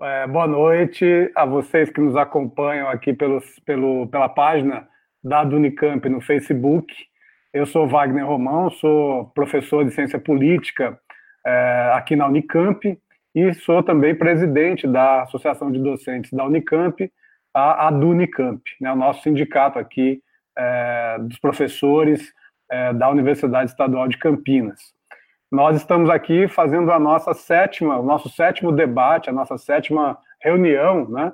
É, boa noite a vocês que nos acompanham aqui pelos, pelo, pela página da Unicamp no Facebook. Eu sou Wagner Romão, sou professor de ciência política é, aqui na Unicamp e sou também presidente da Associação de Docentes da Unicamp, a ADUNICAMP, né, o nosso sindicato aqui é, dos professores é, da Universidade Estadual de Campinas. Nós estamos aqui fazendo a nossa sétima, o nosso sétimo debate, a nossa sétima reunião, né,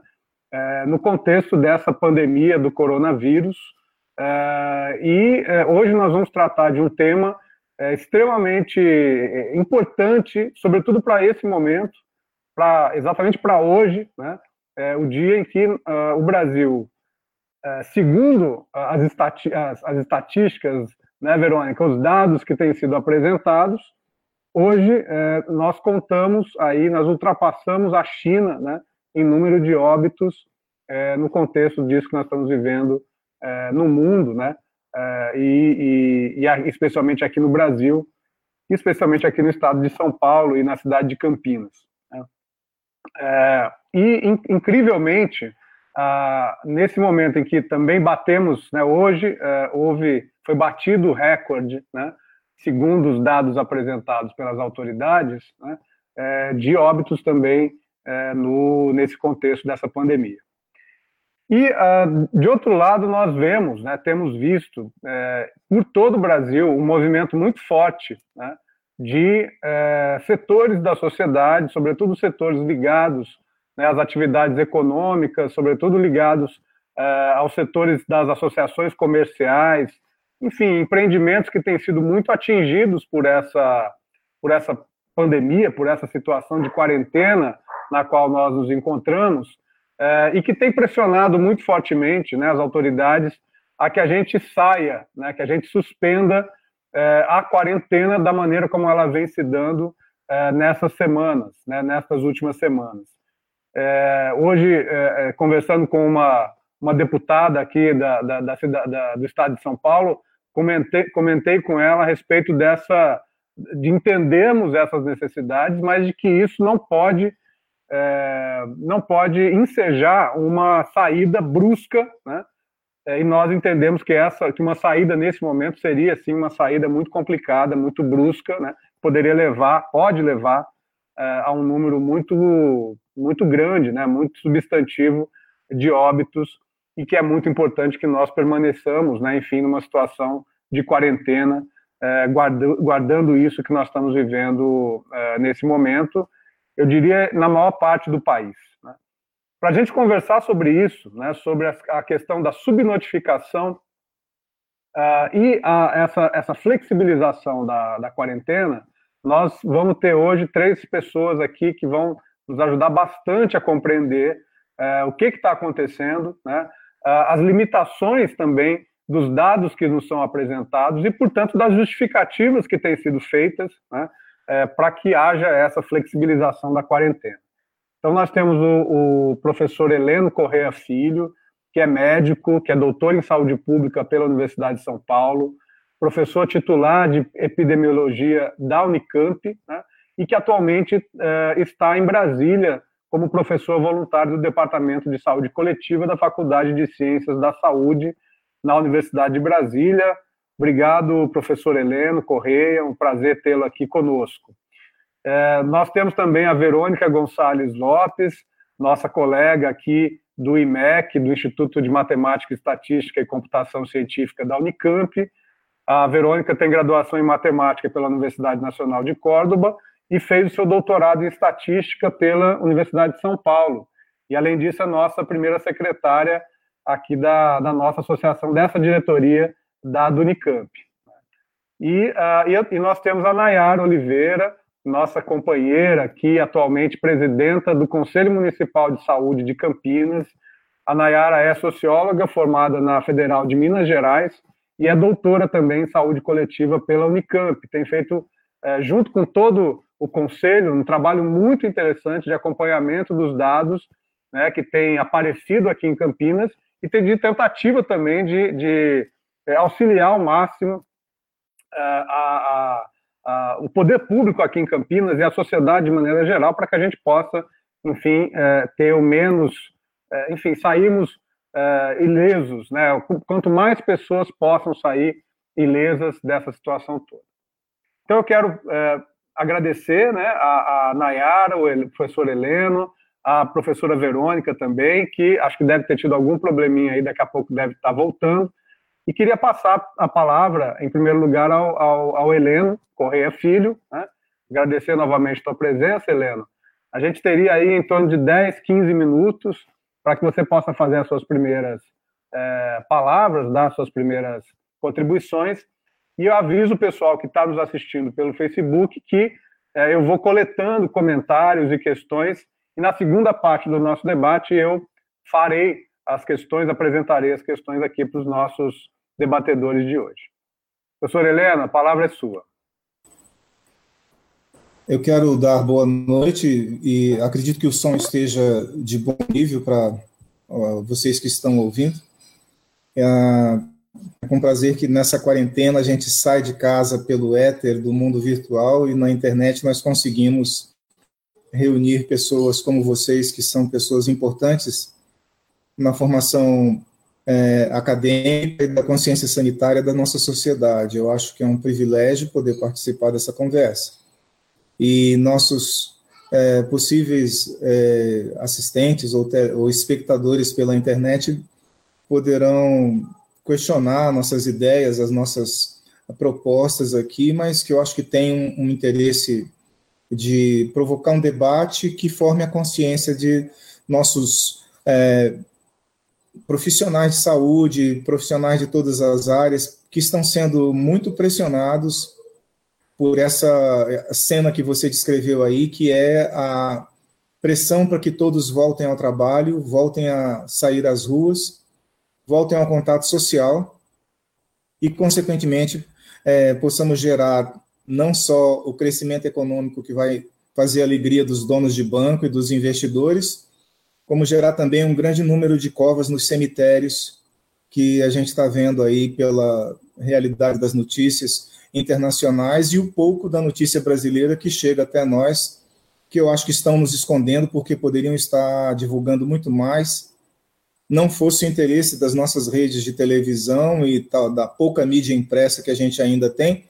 é, no contexto dessa pandemia do coronavírus. É, e é, hoje nós vamos tratar de um tema é, extremamente é, importante, sobretudo para esse momento, pra, exatamente para hoje, né, é, o dia em que uh, o Brasil, segundo as, estati as, as estatísticas, né, Verônica, os dados que têm sido apresentados, Hoje, é, nós contamos aí, nós ultrapassamos a China né, em número de óbitos é, no contexto disso que nós estamos vivendo é, no mundo, né, é, e, e, e, especialmente aqui no Brasil, especialmente aqui no estado de São Paulo e na cidade de Campinas. Né. É, e, in, incrivelmente, ah, nesse momento em que também batemos, né, hoje é, houve, foi batido o recorde, né, segundo os dados apresentados pelas autoridades, né, é, de óbitos também é, no, nesse contexto dessa pandemia. E, uh, de outro lado, nós vemos, né, temos visto é, por todo o Brasil um movimento muito forte né, de é, setores da sociedade, sobretudo setores ligados né, às atividades econômicas, sobretudo ligados é, aos setores das associações comerciais, enfim, empreendimentos que têm sido muito atingidos por essa, por essa pandemia, por essa situação de quarentena na qual nós nos encontramos, é, e que tem pressionado muito fortemente né, as autoridades a que a gente saia, né, que a gente suspenda é, a quarentena da maneira como ela vem se dando é, nessas semanas, né, nessas últimas semanas. hoje, conversando com uma, uma deputada aqui da, da, da, da, do estado de São Paulo, comentei, comentei com ela a respeito dessa, de entendermos essas necessidades, mas de que isso não pode, é, não pode ensejar uma saída brusca, né? É, e nós entendemos que essa, que uma saída nesse momento seria sim uma saída muito complicada, muito brusca, né? Poderia levar, pode levar é, a um número muito, muito grande, né? Muito substantivo de óbitos e que é muito importante que nós permaneçamos, né, enfim, numa situação de quarentena, é, guarda, guardando isso que nós estamos vivendo é, nesse momento, eu diria, na maior parte do país. Né. Para a gente conversar sobre isso, né, sobre a, a questão da subnotificação uh, e a, essa, essa flexibilização da, da quarentena, nós vamos ter hoje três pessoas aqui que vão nos ajudar bastante a compreender uh, o que está acontecendo, né, as limitações também dos dados que nos são apresentados e, portanto, das justificativas que têm sido feitas né, é, para que haja essa flexibilização da quarentena. Então, nós temos o, o, professor Heleno Correia Filho, que é médico, que é doutor em saúde pública pela Universidade de São Paulo, professor titular de epidemiologia da Unicamp, né, e que atualmente é, está em Brasília como professor voluntário do Departamento de Saúde Coletiva da Faculdade de Ciências da Saúde na Universidade de Brasília. Obrigado, professor Heleno Correia, um prazer tê-lo aqui conosco. É, nós temos também a Verônica Gonçalves Lopes, nossa colega aqui do IMEC, do Instituto de Matemática, Estatística e Computação Científica da Unicamp. A Verônica tem graduação em Matemática pela Universidade Nacional de Córdoba e fez o seu doutorado em estatística pela Universidade de São Paulo. E, além disso, é nossa primeira secretária aqui da, da nossa associação, dessa diretoria da Unicamp. E, uh, e, e, nós temos a Nayara Oliveira, nossa companheira aqui, atualmente presidenta do Conselho Municipal de Saúde de Campinas. A Nayara é socióloga formada na Federal de Minas Gerais e é doutora também em saúde coletiva pela Unicamp. Tem feito, é, junto com todo o conselho, um trabalho muito interessante de acompanhamento dos dados né, que tem aparecido aqui em Campinas e tem de tentativa também de, de é, auxiliar ao máximo é, a, a, a, o poder público aqui em Campinas e a sociedade de maneira geral para que a gente possa enfim, é, ter o menos, enfim, sairmos ilesos, né? Quanto mais pessoas possam sair ilesas dessa situação toda. Então, eu quero agradecer né, a, a Nayara, o professor Heleno, a professora Verônica também, que acho que deve ter tido algum probleminha aí, daqui a pouco deve estar voltando. E queria passar a palavra, em primeiro lugar, ao, ao, ao Heleno Correia Filho, né? agradecer novamente a tua presença, Heleno. A gente teria aí em torno de 10, 15 minutos para que você possa fazer as suas primeiras é, palavras, dar as suas primeiras contribuições. E eu aviso o pessoal que está nos assistindo pelo Facebook que é, eu vou coletando comentários e questões, e na segunda parte do nosso debate eu farei as questões, apresentarei as questões aqui para os nossos debatedores de hoje. Professor Helena, a palavra é sua. Eu quero dar boa noite e acredito que o som esteja de bom nível para vocês que estão ouvindo. É, é com prazer que nessa quarentena a gente sai de casa pelo éter do mundo virtual e na internet nós conseguimos reunir pessoas como vocês, que são pessoas importantes na formação é, acadêmica e da consciência sanitária da nossa sociedade. Eu acho que é um privilégio poder participar dessa conversa. E nossos é, possíveis é, assistentes ou, ou espectadores pela internet poderão questionar nossas ideias, as nossas propostas aqui, mas que eu acho que tem um, um interesse de provocar um debate que forme a consciência de nossos é, profissionais de saúde, profissionais de todas as áreas, que estão sendo muito pressionados por essa cena que você descreveu aí, que é a pressão para que todos voltem ao trabalho, voltem a sair às ruas, voltem ao contato social e, consequentemente, é, possamos gerar não só o crescimento econômico que vai fazer a alegria dos donos de banco e dos investidores, como gerar também um grande número de covas nos cemitérios que a gente está vendo aí pela realidade das notícias internacionais e o pouco da notícia brasileira que chega até nós, que eu acho que estão nos escondendo porque poderiam estar divulgando muito mais, não fosse o interesse das nossas redes de televisão e tal, da pouca mídia impressa que a gente ainda tem,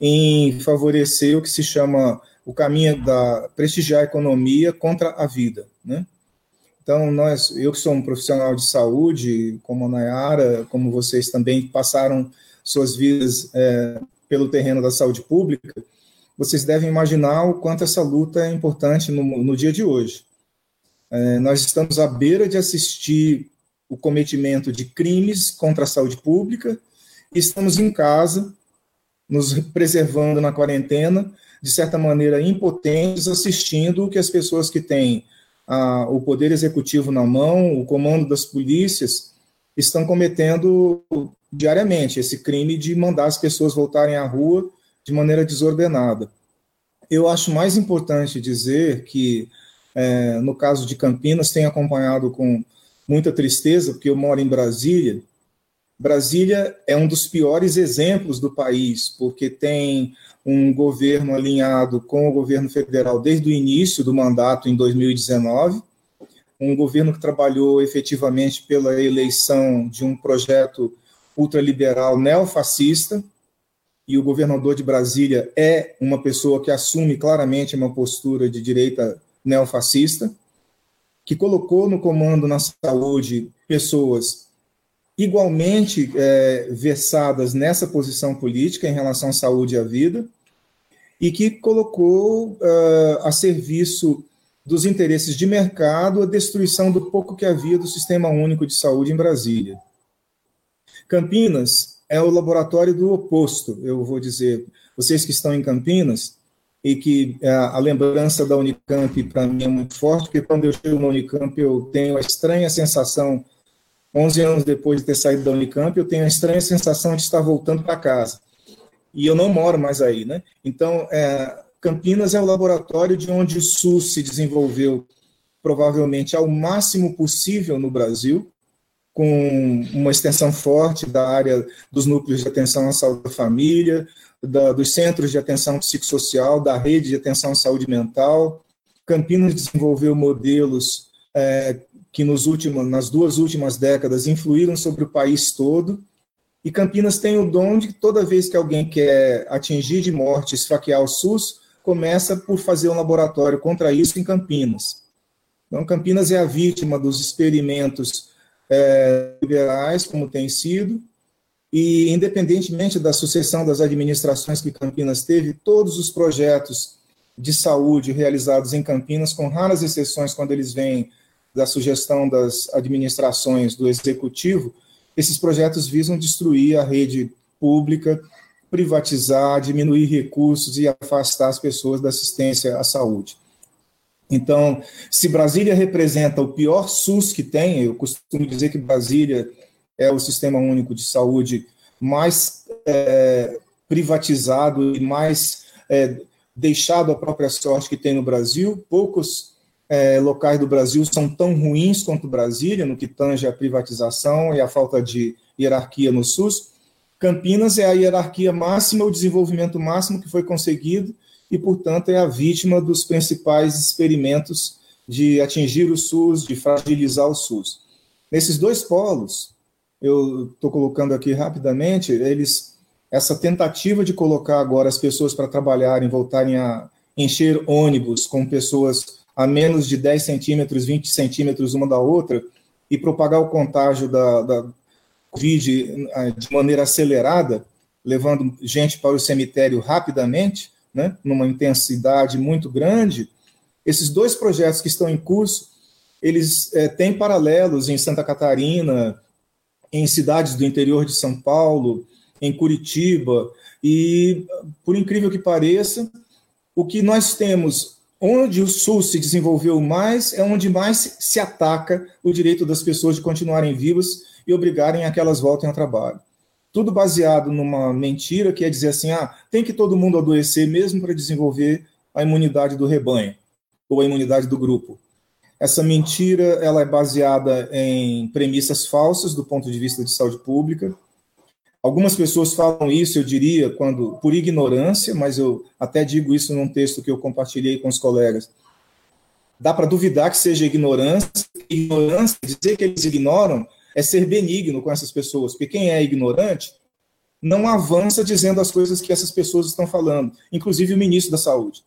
em favorecer o que se chama o caminho da prestigiar a economia contra a vida, né? Então, nós, eu que sou um profissional de saúde, como a Nayara, como vocês também passaram suas vidas é, pelo terreno da saúde pública, vocês devem imaginar o quanto essa luta é importante no, no dia de hoje. É, nós estamos à beira de assistir o cometimento de crimes contra a saúde pública e estamos em casa, nos preservando na quarentena, de certa maneira impotentes, assistindo o que as pessoas que têm a, o poder executivo na mão, o comando das polícias, estão cometendo diariamente esse crime de mandar as pessoas voltarem à rua de maneira desordenada. Eu acho mais importante dizer que, é, no caso de Campinas, tenho acompanhado com muita tristeza, porque eu moro em Brasília. Brasília é um dos piores exemplos do país, porque tem um governo alinhado com o governo federal desde o início do mandato, em 2019, um governo que trabalhou efetivamente pela eleição de um projeto ultraliberal neofascista, e o governador de Brasília é uma pessoa que assume claramente uma postura de direita neofascista, que colocou no comando na saúde pessoas igualmente é, versadas nessa posição política em relação à saúde e à vida, e que colocou uh, a serviço dos interesses de mercado a destruição do pouco que havia do Sistema Único de Saúde em Brasília. Campinas é o laboratório do oposto, eu vou dizer. Vocês que estão em Campinas, e que uh, a lembrança da Unicamp para mim é muito forte, porque quando eu chego na Unicamp eu tenho a estranha sensação, 11 anos depois de ter saído da Unicamp, eu tenho a estranha sensação de estar voltando para casa e eu não moro mais aí, né? Então, é, Campinas é o laboratório de onde o SUS se desenvolveu provavelmente ao máximo possível no Brasil, com uma extensão forte da área dos núcleos de atenção à saúde da família, da, dos centros de atenção psicossocial, da rede de atenção à saúde mental, Campinas desenvolveu modelos é, que nos últimos, nas duas últimas décadas influíram sobre o país todo. E Campinas tem o dom de que toda vez que alguém quer atingir de morte, esfaquear o SUS, começa por fazer um laboratório contra isso em Campinas. Então, Campinas é a vítima dos experimentos é, liberais, como tem sido, e independentemente da sucessão das administrações que Campinas teve, todos os projetos de saúde realizados em Campinas, com raras exceções quando eles vêm da sugestão das administrações do executivo, esses projetos visam destruir a rede pública, privatizar, diminuir recursos e afastar as pessoas da assistência à saúde. Então, se Brasília representa o pior SUS que tem, eu costumo dizer que Brasília é o sistema único de saúde mais é, privatizado e mais é, deixado à própria sorte que tem no Brasil. Poucos é, locais do Brasil são tão ruins quanto Brasília, no que tange a privatização e a falta de hierarquia no SUS. Campinas é a hierarquia máxima, o desenvolvimento máximo que foi conseguido e, portanto, é a vítima dos principais experimentos de atingir o SUS, de fragilizar o SUS. Nesses dois polos, eu estou colocando aqui rapidamente, eles essa tentativa de colocar agora as pessoas para trabalharem, voltarem a encher ônibus com pessoas a menos de 10 centímetros, 20 centímetros uma da outra, e propagar o contágio da, da Covid eh, de maneira acelerada, levando gente para o cemitério rapidamente, né, numa intensidade muito grande, esses dois projetos que estão em curso, eles é, têm paralelos em Santa Catarina, em cidades do interior de São Paulo, em Curitiba, e, por incrível que pareça, o que nós temos, onde o SUS se desenvolveu mais, é onde mais se ataca o direito das pessoas de continuarem vivas e obrigarem a que elas voltem ao trabalho tudo baseado numa mentira que é dizer assim, ah, tem que todo mundo adoecer mesmo para desenvolver a imunidade do rebanho ou a imunidade do grupo. Essa mentira ela é baseada em premissas falsas do ponto de vista de saúde pública. Algumas pessoas falam isso, eu diria, quando por ignorância, mas eu até digo isso num texto que eu compartilhei com os colegas. Dá para duvidar que seja ignorância. Ignorância, dizer que eles ignoram, é ser benigno com essas pessoas, porque quem é ignorante não avança dizendo as coisas que essas pessoas estão falando, inclusive o ministro da Saúde.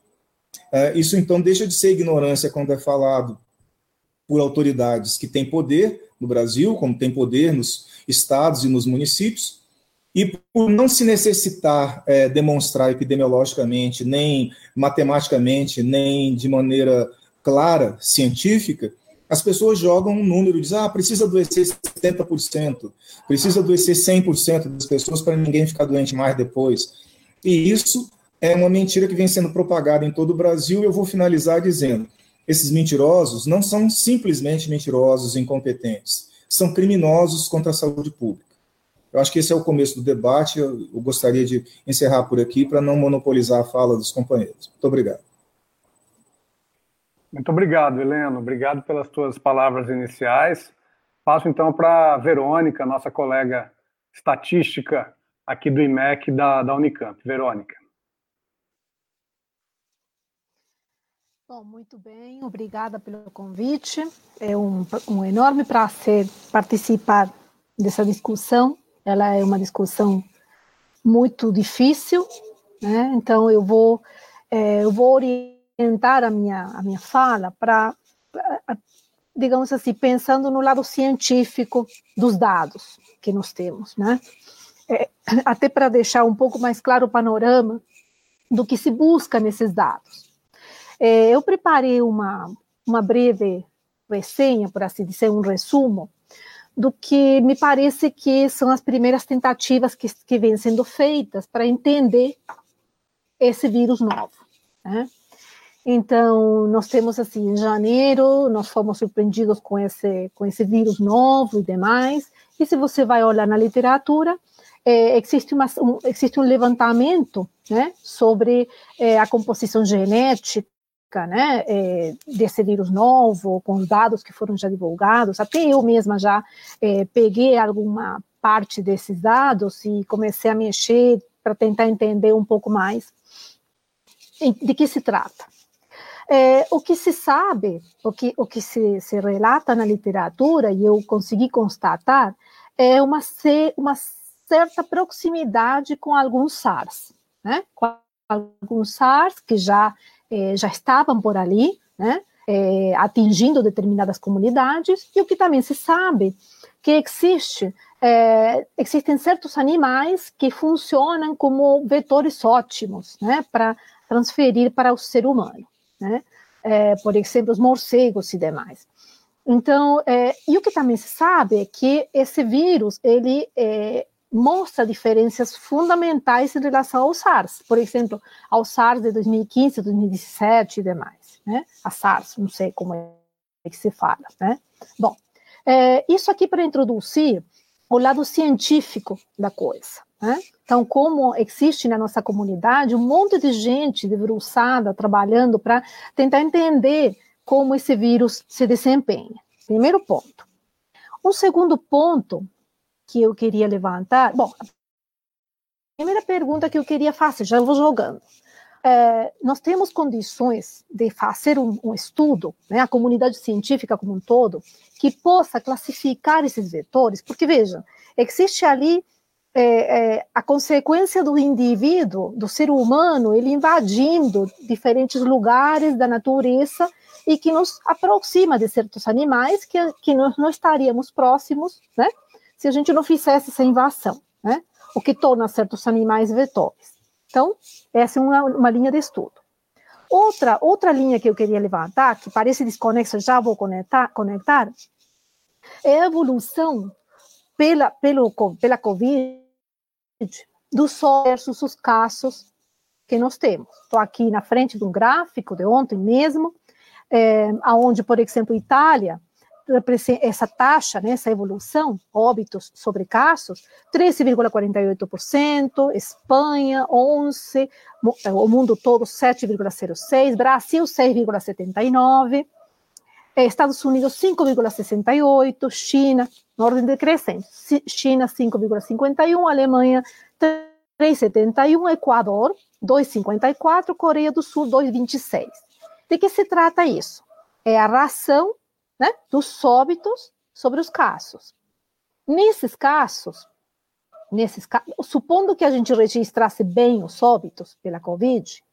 É, isso então deixa de ser ignorância quando é falado por autoridades que têm poder no Brasil, como tem poder nos estados e nos municípios, e por não se necessitar é, demonstrar epidemiologicamente, nem matematicamente, nem de maneira clara, científica, as pessoas jogam um número, dizem, ah, precisa adoecer 70%, precisa adoecer 100% das pessoas para ninguém ficar doente mais depois. E isso é uma mentira que vem sendo propagada em todo o Brasil, e eu vou finalizar dizendo, esses mentirosos não são simplesmente mentirosos incompetentes, são criminosos contra a saúde pública. Eu acho que esse é o começo do debate, eu, gostaria de encerrar por aqui para não monopolizar a fala dos companheiros. Muito obrigado. Muito obrigado, Heleno. Obrigado pelas tuas palavras iniciais. Passo então para a Verônica, nossa colega estatística aqui do IMEC da, da Unicamp. Verônica. Bom, muito bem, obrigada pelo convite. É um, um enorme prazer participar dessa discussão. Ela é uma discussão muito difícil, né? Então eu vou é, eu vou orientar a minha, a minha fala para, digamos assim, pensando no lado científico dos dados que nós temos, né? É, até para deixar um pouco mais claro o panorama do que se busca nesses dados. É, eu preparei uma, uma breve resenha, por assim dizer, um resumo, do que me parece que são as primeiras tentativas que, que vêm sendo feitas para entender esse vírus novo. Né? Então, nós temos assim, em janeiro, nós fomos surpreendidos com esse, com esse vírus novo e demais. E se você vai olhar na literatura, é, existe, uma, um, existe um levantamento né, sobre é, a composição genética né, é, desse vírus novo, com os dados que foram já divulgados. Até eu mesma já é, peguei alguma parte desses dados e comecei a mexer para tentar entender um pouco mais de que se trata. É, o que se sabe, o que, o que se, se relata na literatura, e eu consegui constatar, é uma, uma certa proximidade com alguns SARS, né? com alguns SARS que já, eh, já estavam por ali, né? Eh, atingindo determinadas comunidades, e o que também se sabe que existe é, existem certos animais que funcionam como vetores ótimos né, para transferir para o ser humano, né? Por exemplo, os morcegos e demais. Então, e o que também se sabe é que esse vírus ele mostra diferenças fundamentais em relação ao SARS, por exemplo, ao SARS de 2015, 2017 e demais, né? A SARS, não sei como é que se fala, né? Bom, é, isso aqui para introduzir o lado científico da coisa. Né? Então, como existe na nossa comunidade um monte de gente debruçada trabalhando para tentar entender como esse vírus se desempenha. Primeiro ponto. Um segundo ponto que eu queria levantar, bom, a primeira pergunta que eu queria fazer, já vou jogando. É, nós temos condições de fazer um, um estudo, né, a comunidade científica como um todo, que possa classificar esses vetores, porque veja, existe ali é, é, a consequência do indivíduo, do ser humano, ele invadindo diferentes lugares da natureza e que nos aproxima de certos animais que, que nós não estaríamos próximos, né, se a gente não fizesse essa invasão, né, o que torna certos animais vetores. Então, essa é uma, uma linha de estudo. Outra, outra linha que eu queria levantar, que parece desconexa, já vou conectar, conectar é a evolução pela, pelo, pela Covid dos só versus os casos que nós temos. Estou aqui na frente de um gráfico de ontem mesmo, é, onde, por exemplo, Itália essa taxa, né, essa evolução, óbitos sobre casos, 13,48%, Espanha 11%, eh, o mundo todo 7,06%, Brasil 6,79%, eh, Estados Unidos 5,68%, China, na ordem decrescente, China 5,51%, Alemanha 3,71%, Equador 2,54%, Coreia do Sul 2,26%. De que se trata isso? É a ração né, dos óbitos sobre os casos. Nesses casos, nesses supondo que a gente registrasse bem os óbitos pela Covid,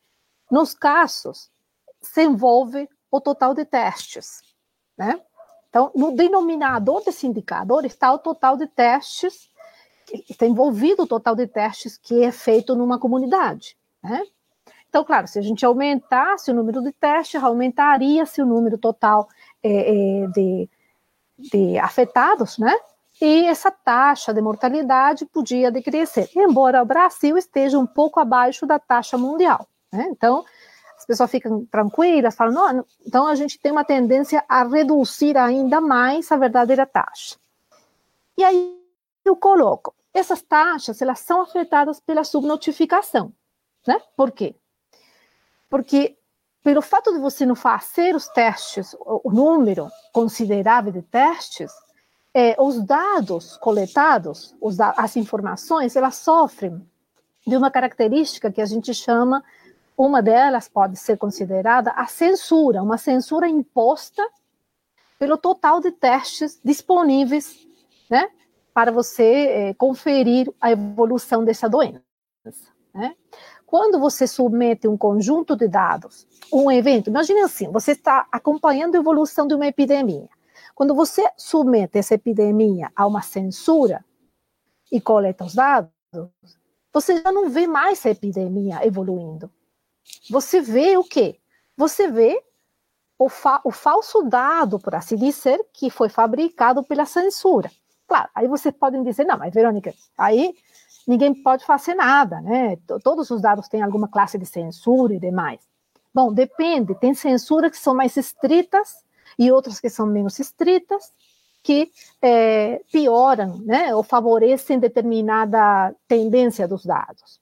nos casos se envolve o total de testes, né? Então, no denominador desse indicador está o total de testes, está envolvido o total de testes que é feito numa comunidade, né? Então, claro, se a gente aumentasse o número de testes, aumentaria-se o número total é, é, de, de afetados, né? E essa taxa de mortalidade podia decrescer, embora o Brasil esteja um pouco abaixo da taxa mundial. Né? Então, as pessoas ficam tranquilas, falam, não, então a gente tem uma tendência a reduzir ainda mais a verdadeira taxa. E aí eu coloco, essas taxas, elas são afetadas pela subnotificação, né? Por quê? Porque pelo fato de você não fazer os testes, o número considerável de testes, é, os dados coletados, os, as informações, elas sofrem de uma característica que a gente chama, uma delas pode ser considerada a censura, uma censura imposta pelo total de testes disponíveis, né, para você é, conferir a evolução dessa doença. Né? Quando você submete um conjunto de dados, um evento, imagine assim, você está acompanhando a evolução de uma epidemia. Quando você submete essa epidemia a uma censura e coleta os dados, você já não vê mais a epidemia evoluindo. Você vê o quê? Você vê o, fa o falso dado, por assim dizer, que foi fabricado pela censura. Claro, aí vocês podem dizer, não, mas Verônica, aí ninguém pode fazer nada, né? Todos os dados têm alguma classe de censura e demais. Bom, depende, tem censuras que são mais estritas e outras que são menos estritas, que é, pioram, né, ou favorecem determinada tendência dos dados.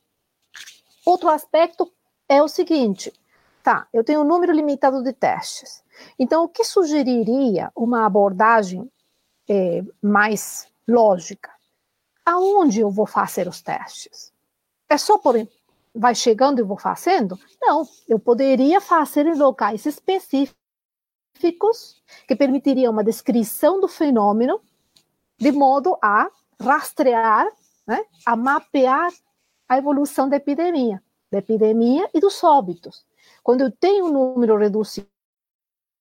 Outro aspecto é o seguinte, tá, eu tenho um número limitado de testes, então o que sugeriria uma abordagem é, mais lógica? Aonde eu vou fazer os testes? É só por vai chegando e vou fazendo? Não, eu poderia fazer em locais específicos que permitiriam uma descrição do fenômeno de modo a rastrear, né, a mapear a evolução da epidemia, da epidemia e dos óbitos. Quando eu tenho um número reduzido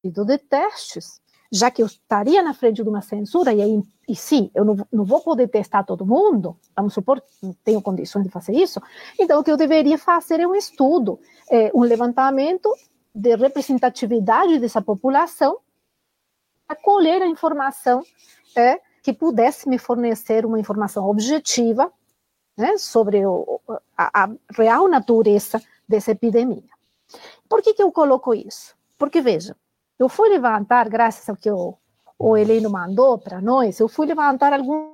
de testes, já que eu estaria na frente de uma censura, e aí, e sim, eu não, não vou poder testar todo mundo, vamos supor não tenho condições de fazer isso, então o que eu deveria fazer é um estudo, é, um levantamento de representatividade dessa população, para colher a informação é, que pudesse me fornecer uma informação objetiva né, sobre o, a, a, real natureza dessa epidemia. Por que, que eu coloco isso? Porque, veja, eu fui levantar, graças ao que o, o Heleno mandou para nós, eu fui levantar alguns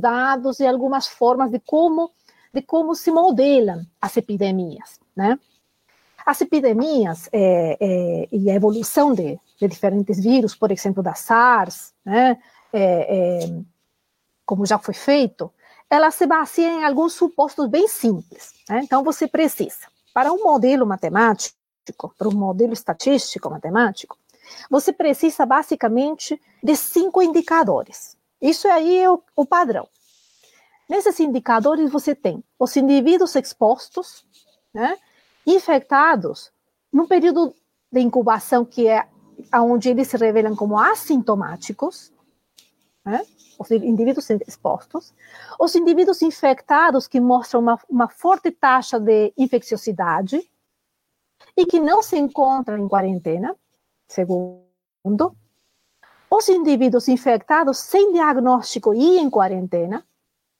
dados e algumas formas de como, de como se modelam as epidemias, né? As epidemias é, é, e a evolução de, de, diferentes vírus, por exemplo, da SARS, né, é, como já foi feito, ela se baseia em alguns supostos bem simples. Né? Então, você precisa, para um modelo matemático, para um modelo estatístico matemático, você precisa basicamente de cinco indicadores. Isso aí é o, o padrão. Nesses indicadores você tem os indivíduos expostos, né, infectados, num período de incubação que é onde eles se revelam como assintomáticos, né, os indivíduos expostos, os indivíduos infectados que mostram uma, uma forte taxa de infecciosidade, e que não se encontram em quarentena, segundo, os indivíduos infectados sem diagnóstico e em quarentena,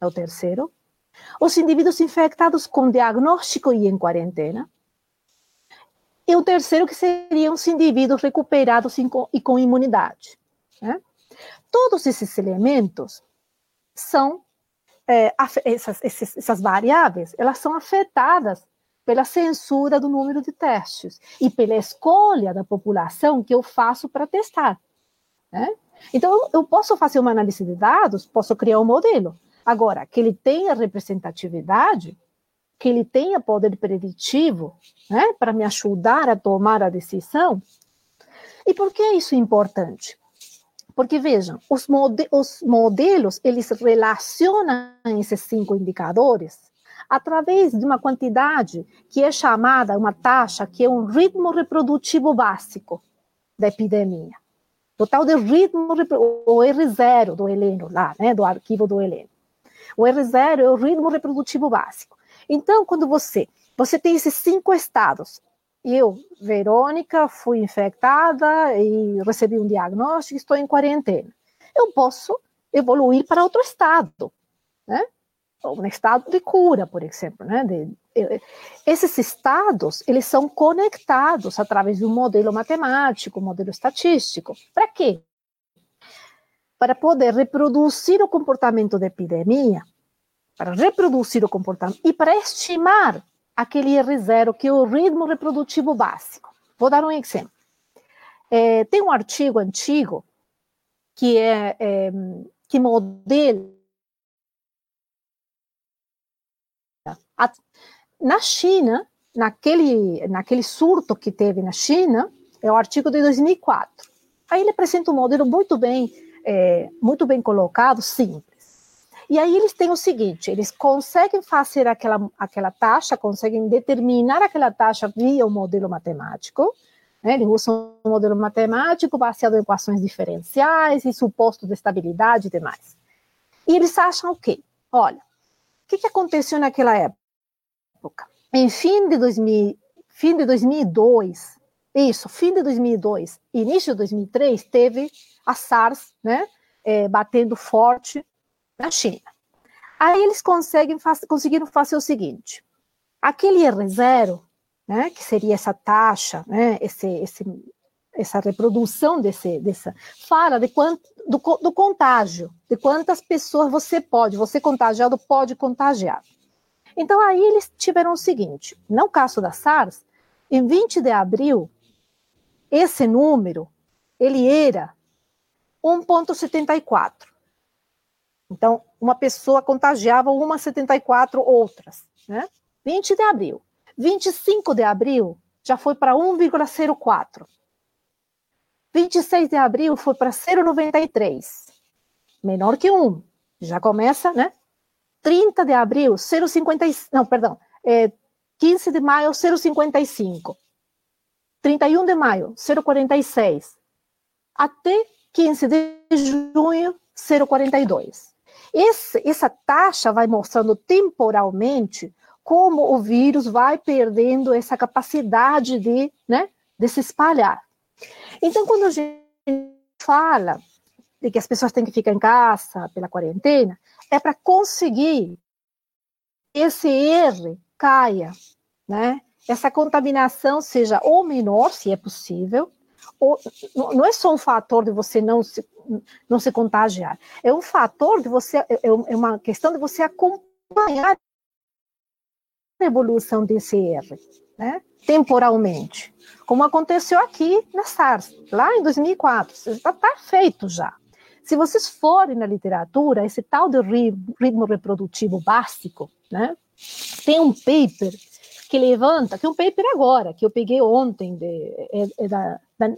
é o terceiro, os indivíduos infectados com diagnóstico e em quarentena, e o terceiro que seriam os indivíduos recuperados e com imunidade. Né? Todos esses elementos são é, essas, essas, variáveis, elas são afetadas pela censura do número de testes e pela escolha da população que eu faço para testar. Né? Então, eu posso fazer uma análise de dados, posso criar um modelo. Agora, que ele tenha representatividade, que ele tenha poder preditivo, né, para me ajudar a tomar a decisão. E por que isso é importante? Porque, vejam, os, mode os modelos, eles relacionam esses cinco indicadores através de uma quantidade que é chamada, uma taxa, que é um ritmo reprodutivo básico da epidemia. Total de ritmo, o R0 do Heleno, lá, né, do arquivo do Heleno. O R0 é o ritmo reprodutivo básico. Então, quando você, você tem esses cinco estados, eu, Verônica, fui infectada e recebi um diagnóstico, estou em quarentena. Eu posso evoluir para outro estado, né? Um estado de cura, por exemplo, né? De, esses estados, eles são conectados através de um modelo matemático, um modelo estatístico. Para quê? Para poder reproduzir o comportamento da epidemia, para reproduzir o comportamento e para estimar aquele R0, que é o ritmo reprodutivo básico. Vou dar um exemplo. É, tem um artigo antigo que é, é que modela Na China, naquele, naquele surto que teve na China, é o artigo de 2004. Aí ele apresenta um modelo muito bem, é, muito bem colocado, simples. E aí eles têm o seguinte: eles conseguem fazer aquela, aquela taxa, conseguem determinar aquela taxa via o modelo matemático. Né? Eles usam um modelo matemático baseado em equações diferenciais e supostos de estabilidade e demais. E eles acham o quê? Olha, o que, que aconteceu naquela época? Época. Em fim de, 2000, fim de 2002, isso, fim de 2002, início de 2003, teve a SARS, né, é, batendo forte na China. Aí eles conseguem, conseguiram fazer o seguinte, aquele R0, né, que seria essa taxa, né, esse, esse, essa reprodução desse, dessa, fala de quanto, do, do contágio, de quantas pessoas você pode, você contagiado pode contagiar. Então aí eles tiveram o seguinte: no caso da SARS, em 20 de abril, esse número ele era 1,74. Então, uma pessoa contagiava 1,74 outras, né? 20 de abril. 25 de abril já foi para 1,04. 26 de abril foi para 0,93. Menor que 1. Já começa, né? 30 de abril, 0,50. Não, perdão. É, 15 de maio, 0,55. 31 de maio, 0,46. Até 15 de junho, 0,42. essa taxa vai mostrando temporalmente como o vírus vai perdendo essa capacidade de, né, de se espalhar. Então, quando a gente fala de que as pessoas têm que ficar em casa pela quarentena, é para conseguir esse R caia, né? Essa contaminação seja ou menor, se é possível, ou não é só um fator de você não se, não se contagiar, é um fator de você, é, é, é uma questão de você acompanhar a evolução desse R, né? temporalmente, como aconteceu aqui na SARS, lá em 2004, está tá feito já. Se vocês forem na literatura, esse tal de ritmo reprodutivo básico, né? Tem um paper que levanta, que é um paper agora, que eu peguei ontem, de, é, é da, da,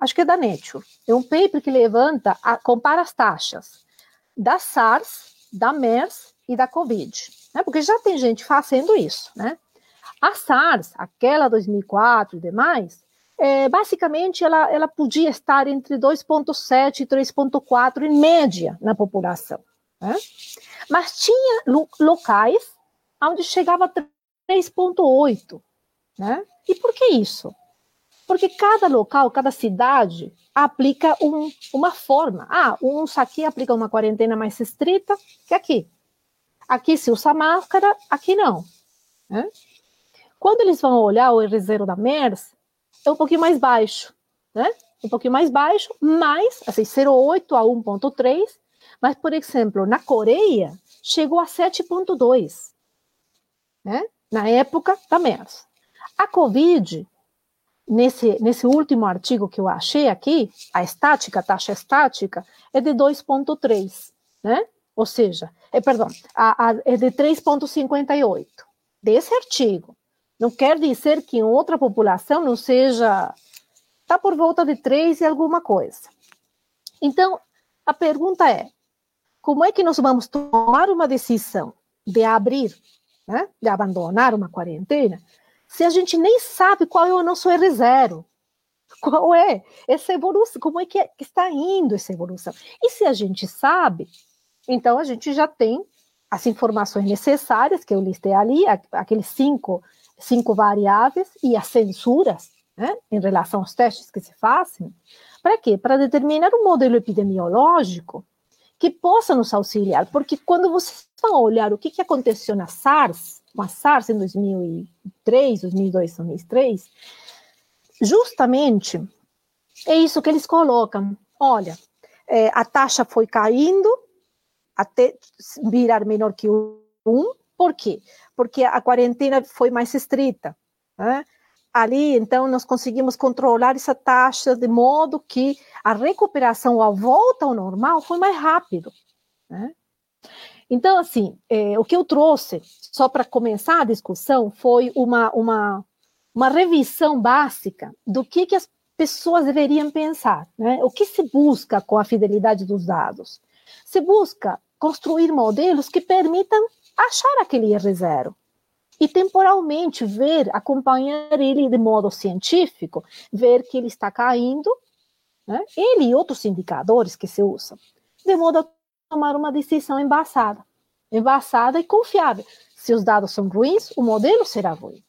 acho que é da Nature. É um paper que levanta, a, compara as taxas da SARS, da MERS e da Covid. Né? Porque já tem gente fazendo isso, né? A SARS, aquela 2004 e demais, é, basicamente ela, ela podia estar entre 2,7 e 3,4 em média na população. Né? Mas tinha locais onde chegava a 3,8. Né? E por que isso? Porque cada local, cada cidade aplica um, uma forma. Ah, uns aqui aplicam uma quarentena mais estrita que aqui. Aqui se usa máscara, aqui não. Né? Quando eles vão olhar o R0 da MERS, é um pouquinho mais baixo, né? Um pouquinho mais baixo, mais, assim, 0,8 a 1,3, mas, por exemplo, na Coreia, chegou a 7,2, né? Na época da MERS. A Covid, nesse, nesse último artigo que eu achei aqui, a estática, a taxa estática, é de 2,3, né? Ou seja, é, perdão, a, a, é de 3,58. Desse artigo. Não quer dizer que em outra população não seja. Está por volta de 3 e alguma coisa. Então, a pergunta é: como é que nós vamos tomar uma decisão de abrir, né, de abandonar uma quarentena, se a gente nem sabe qual é o nosso R0? Qual é essa evolução? Como é que, é que está indo essa evolução? E se a gente sabe, então a gente já tem as informações necessárias que eu listei ali, aqueles cinco cinco variáveis e as censuras né, em relação aos testes que se fazem. Para quê? Para determinar um modelo epidemiológico que possa nos auxiliar, porque quando vocês vão olhar o que, que aconteceu na SARS, com a SARS em 2003, 2002, 2003, justamente é isso que eles colocam. Olha, é, a taxa foi caindo até virar menor que um, por quê? Porque a quarentena foi mais estrita. Né? Ali, então, nós conseguimos controlar essa taxa de modo que a recuperação, a volta ao normal, foi mais rápido. Né? Então, assim, é, o que eu trouxe, só para começar a discussão, foi uma, uma, uma revisão básica do que, que as pessoas deveriam pensar. Né? O que se busca com a fidelidade dos dados? Se busca construir modelos que permitam achar aquele R0 e temporalmente ver, acompanhar ele de modo científico, ver que ele está caindo, né? ele e outros indicadores que se usam, de modo a tomar uma decisão embaçada, embaçada e confiável. Se os dados são ruins, o modelo será ruim.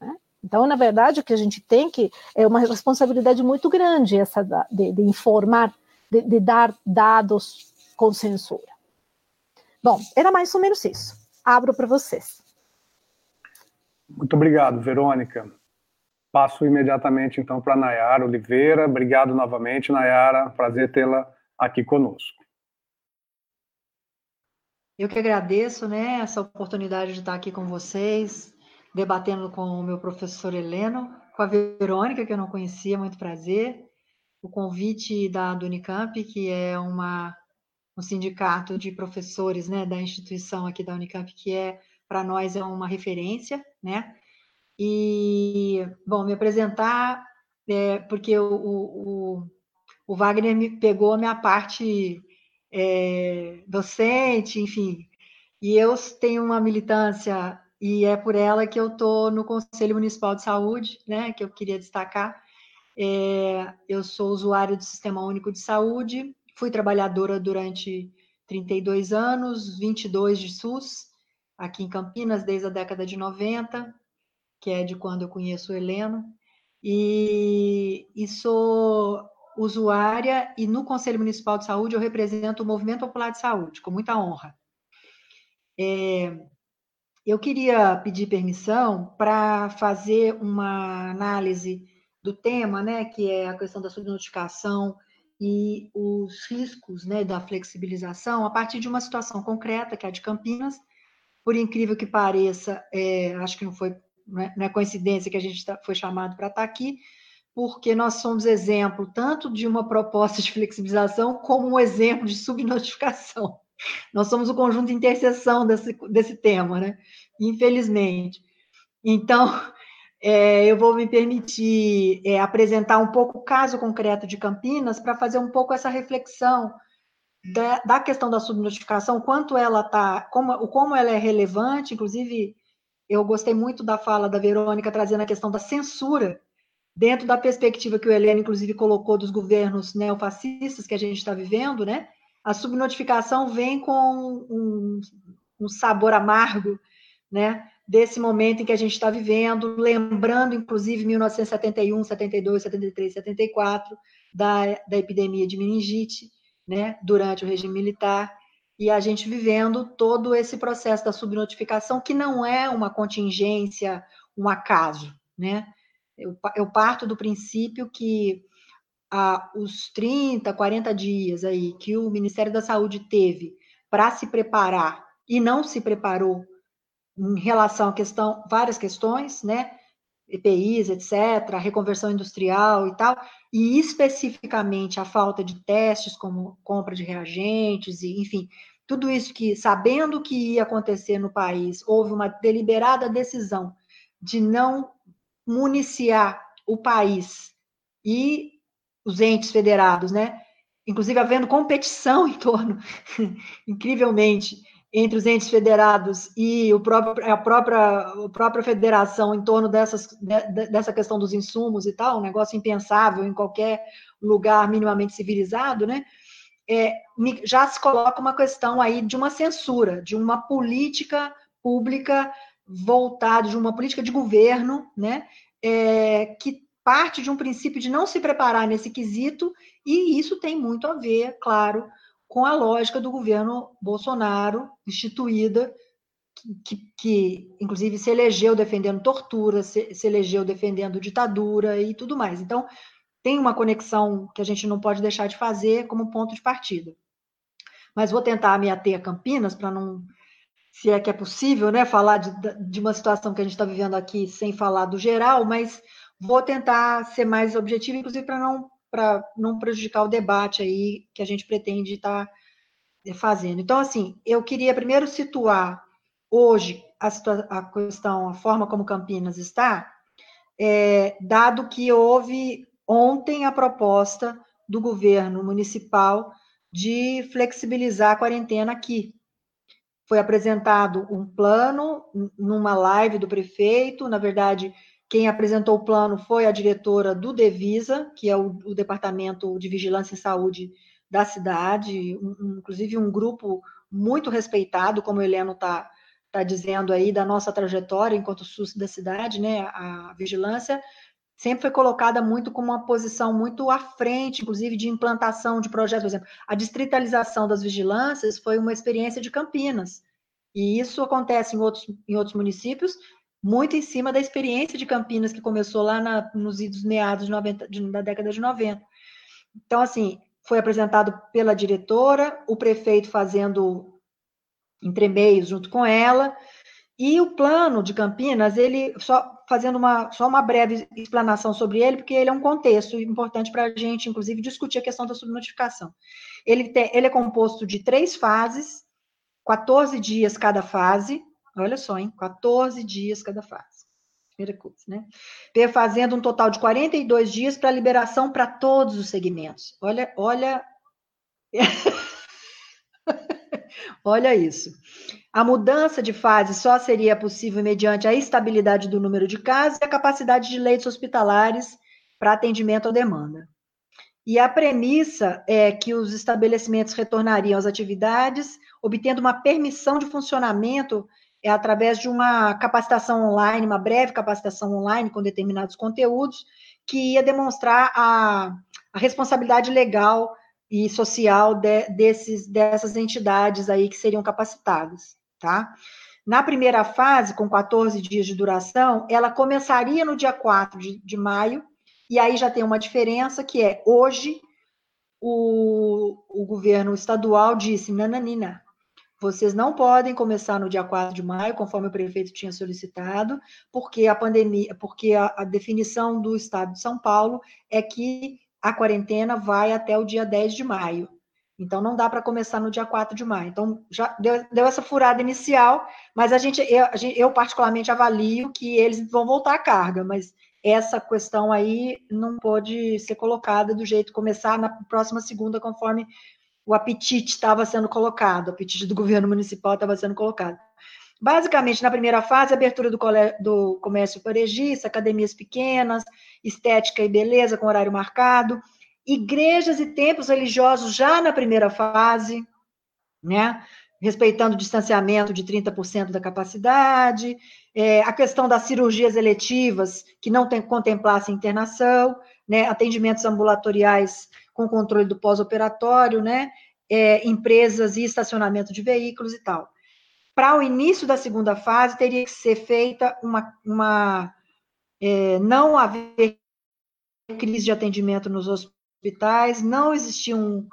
Né? Então, na verdade, o que a gente tem que é uma responsabilidade muito grande essa de, de informar, de, de dar dados com censura. Bom, era mais ou menos isso. Abro para vocês. Muito obrigado, Verônica. Passo imediatamente então para Nayara Oliveira. Obrigado novamente, Nayara. Prazer tê-la aqui conosco. Eu que agradeço, né, essa oportunidade de estar aqui com vocês, debatendo com o meu professor Heleno, com a Verônica, que eu não conhecia, muito prazer. O convite da Unicamp, que é uma um sindicato de professores né, da instituição aqui da Unicamp, que é para nós é uma referência, né? E, bom, me apresentar, é, porque o, o, o, Wagner me pegou a minha parte é, docente, enfim, e eu tenho uma militância, e é por ela que eu estou no Conselho Municipal de Saúde, né, que eu queria destacar. É, eu sou usuário do Sistema Único de Saúde, fui trabalhadora durante 32 anos, 22 de SUS, aqui em Campinas, desde a década de 90, que é de quando eu conheço o Heleno, e, e sou usuária, e no Conselho Municipal de Saúde eu represento o Movimento Popular de Saúde, com muita honra. É, eu queria pedir permissão para fazer uma análise do tema, né, que é a questão da subnotificação e os riscos né, da flexibilização, a partir de uma situação concreta, que é a de Campinas. Por incrível que pareça, é, acho que não foi não é, não é coincidência que a gente tá, foi chamado para estar tá aqui, porque nós somos exemplo tanto de uma proposta de flexibilização como um exemplo de subnotificação. Nós somos o conjunto de interseção desse, desse tema, né? Infelizmente. Então, é, eu vou me permitir é, apresentar um pouco o caso concreto de Campinas para fazer um pouco essa reflexão da, da questão da subnotificação, quanto ela está, como, como ela é relevante, inclusive eu gostei muito da fala da Verônica trazendo a questão da censura, dentro da perspectiva que o Helena, inclusive, colocou dos governos neofascistas que a gente está vivendo, né? a subnotificação vem com um, um sabor amargo, né? Desse momento em que a gente está vivendo, lembrando, inclusive, 1971, 72, 73, 74, da, da epidemia de meningite, né? Durante o regime militar, e a gente vivendo todo esse processo da subnotificação, que não é uma contingência, um acaso, né? Eu, eu parto do princípio que a, os 30, 40 dias aí que o Ministério da Saúde teve para se preparar e não se preparou em relação a questão, várias questões, né? EPIs, etc., reconversão industrial e tal, e especificamente a falta de testes, como compra de reagentes, e enfim, tudo isso que, sabendo que ia acontecer no país, houve uma deliberada decisão de não municiar o país e os entes federados, né? Inclusive havendo competição em torno, incrivelmente, entre os entes federados e o próprio, a, própria, a própria federação em torno dessas, dessa questão dos insumos e tal, um negócio impensável em qualquer lugar minimamente civilizado, né? É, já se coloca uma questão aí de uma censura, de uma política pública voltada, de uma política de governo, né? É, que parte de um princípio de não se preparar nesse quesito, e isso tem muito a ver, claro, com a lógica do governo Bolsonaro, instituída, que, que inclusive se elegeu defendendo tortura, se, se elegeu defendendo ditadura e tudo mais. Então, tem uma conexão que a gente não pode deixar de fazer como ponto de partida. Mas vou tentar me ater a Campinas para não, se é que é possível, né, falar de, de uma situação que a gente está vivendo aqui sem falar do geral, mas Vou tentar ser mais objetivo, inclusive para não, não prejudicar o debate aí que a gente pretende estar tá fazendo. Então, assim, eu queria primeiro situar hoje a, a questão, a forma como Campinas está, é, dado que houve ontem a proposta do governo municipal de flexibilizar a quarentena aqui. Foi apresentado um plano numa live do prefeito, na verdade, quem apresentou o plano foi a diretora do Devisa, que é o, o Departamento de Vigilância em Saúde da cidade, um, inclusive um grupo muito respeitado, como o Heleno está tá dizendo aí, da nossa trajetória enquanto SUS da cidade, né? A vigilância sempre foi colocada muito como uma posição muito à frente, inclusive de implantação de projetos, por exemplo, a distritalização das vigilâncias foi uma experiência de Campinas, e isso acontece em outros, em outros municípios, muito em cima da experiência de Campinas, que começou lá na, nos idos meados de 90, de, da década de 90. Então, assim, foi apresentado pela diretora, o prefeito fazendo entremeios junto com ela, e o plano de Campinas, ele só fazendo uma só uma breve explanação sobre ele, porque ele é um contexto importante para a gente, inclusive, discutir a questão da subnotificação. Ele, tem, ele é composto de três fases, 14 dias cada fase, Olha só, hein? 14 dias cada fase. Primeira coisa, né? Fazendo um total de 42 dias para liberação para todos os segmentos. Olha, olha. olha isso. A mudança de fase só seria possível mediante a estabilidade do número de casos e a capacidade de leitos hospitalares para atendimento à demanda. E a premissa é que os estabelecimentos retornariam às atividades, obtendo uma permissão de funcionamento é através de uma capacitação online, uma breve capacitação online com determinados conteúdos, que ia demonstrar a, a responsabilidade legal e social de, desses, dessas entidades aí que seriam capacitadas, tá? Na primeira fase, com 14 dias de duração, ela começaria no dia 4 de, de maio e aí já tem uma diferença que é hoje o, o governo estadual disse, nananina, vocês não podem começar no dia 4 de maio, conforme o prefeito tinha solicitado, porque a pandemia, porque a, a definição do estado de São Paulo é que a quarentena vai até o dia 10 de maio. Então, não dá para começar no dia 4 de maio. Então, já deu, deu essa furada inicial, mas a gente, eu, eu, particularmente avalio que eles vão voltar à carga, mas essa questão aí não pode ser colocada do jeito começar na próxima segunda, conforme o apetite estava sendo colocado, o apetite do governo municipal estava sendo colocado. Basicamente, na primeira fase, abertura do, do comércio varejista, academias pequenas, estética e beleza com horário marcado, igrejas e templos religiosos já na primeira fase, né? respeitando o distanciamento de 30% da capacidade, é, a questão das cirurgias eletivas, que não tem, contemplassem internação, né, atendimentos ambulatoriais com controle do pós-operatório, né, é, empresas e estacionamento de veículos e tal. Para o início da segunda fase, teria que ser feita uma. uma é, não haver crise de atendimento nos hospitais, não existir um,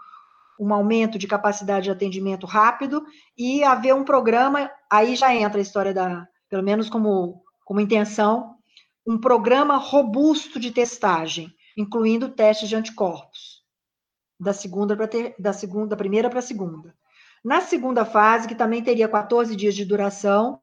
um aumento de capacidade de atendimento rápido e haver um programa, aí já entra a história da, pelo menos como, como intenção, um programa robusto de testagem, incluindo testes de anticorpos, da segunda para da segunda, da primeira para a segunda. Na segunda fase, que também teria 14 dias de duração,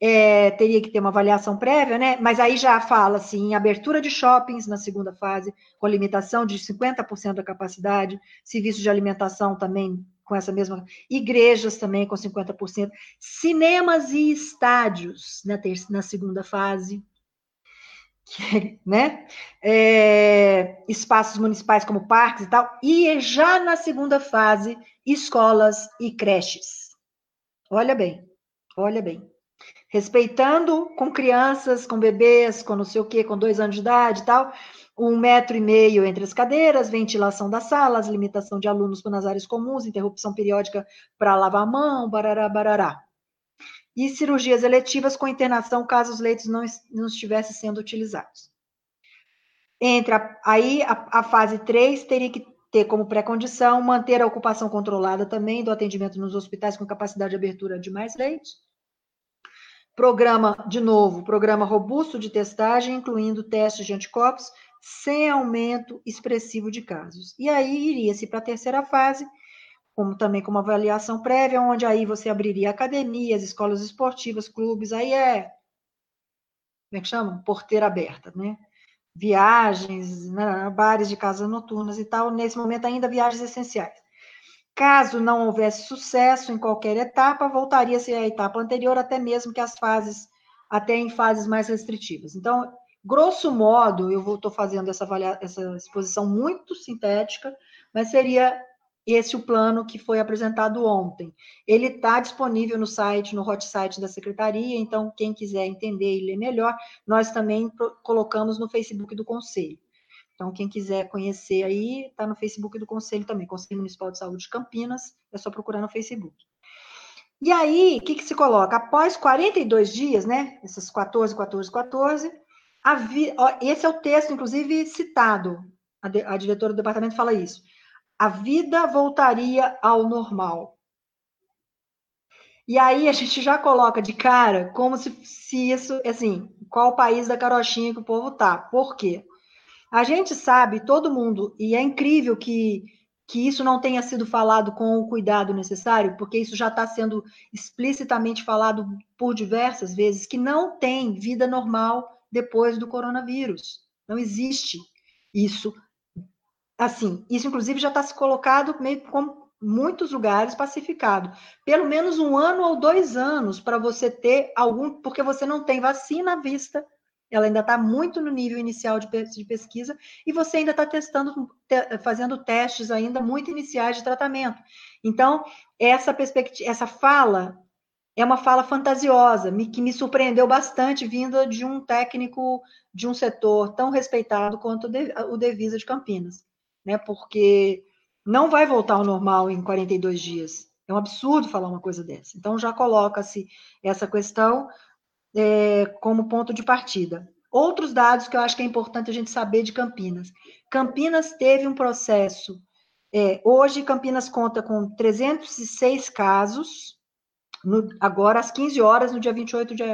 é, teria que ter uma avaliação prévia, né? Mas aí já fala assim, em abertura de shoppings na segunda fase, com limitação de 50% da capacidade, serviços de alimentação também com essa mesma, igrejas também com 50%, cinemas e estádios na, terça, na segunda fase, né? É, espaços municipais como parques e tal, e já na segunda fase, escolas e creches. Olha bem, olha bem respeitando com crianças, com bebês, com não sei o quê, com dois anos de idade e tal, um metro e meio entre as cadeiras, ventilação das salas, limitação de alunos nas áreas comuns, interrupção periódica para lavar a mão, barará, barará. E cirurgias eletivas com internação caso os leitos não, não estivessem sendo utilizados. Entre a, aí, a, a fase 3 teria que ter como pré-condição manter a ocupação controlada também do atendimento nos hospitais com capacidade de abertura de mais leitos, Programa, de novo, programa robusto de testagem, incluindo testes de anticorpos, sem aumento expressivo de casos. E aí iria-se para a terceira fase, como também com uma avaliação prévia, onde aí você abriria academias, escolas esportivas, clubes, aí é, como é que chama? Porteira aberta, né? Viagens, né? bares de casas noturnas e tal, nesse momento ainda viagens essenciais. Caso não houvesse sucesso em qualquer etapa, voltaria-se à etapa anterior, até mesmo que as fases, até em fases mais restritivas. Então, grosso modo, eu estou fazendo essa, essa exposição muito sintética, mas seria esse o plano que foi apresentado ontem. Ele está disponível no site, no hot site da secretaria, então quem quiser entender e ler melhor, nós também colocamos no Facebook do Conselho. Então, quem quiser conhecer aí, está no Facebook do Conselho também, Conselho Municipal de Saúde de Campinas, é só procurar no Facebook. E aí, o que, que se coloca? Após 42 dias, né, esses 14, 14, 14, a vi... Esse é o texto, inclusive, citado, a, de... a diretora do departamento fala isso, a vida voltaria ao normal. E aí a gente já coloca de cara como se, se isso, assim, qual o país da carochinha que o povo tá. Por quê? A gente sabe, todo mundo, e é incrível que que isso não tenha sido falado com o cuidado necessário, porque isso já está sendo explicitamente falado por diversas vezes, que não tem vida normal depois do coronavírus. Não existe isso. Assim, isso inclusive já está se colocado meio como muitos lugares pacificado. Pelo menos um ano ou dois anos para você ter algum, porque você não tem vacina à vista, ela ainda está muito no nível inicial de, pesquisa, e você ainda está testando, fazendo testes ainda muito iniciais de tratamento. Então, essa perspectiva, essa fala é uma fala fantasiosa, que me surpreendeu bastante, vinda de um técnico de um setor tão respeitado quanto o Devisa de Campinas, né? Porque não vai voltar ao normal em 42 dias. É um absurdo falar uma coisa dessa. Então, já coloca-se essa questão é, como ponto de partida. Outros dados que eu acho que é importante a gente saber de Campinas. Campinas teve um processo. É, hoje, Campinas conta com 306 casos, no, agora às 15 horas, no dia 28 de,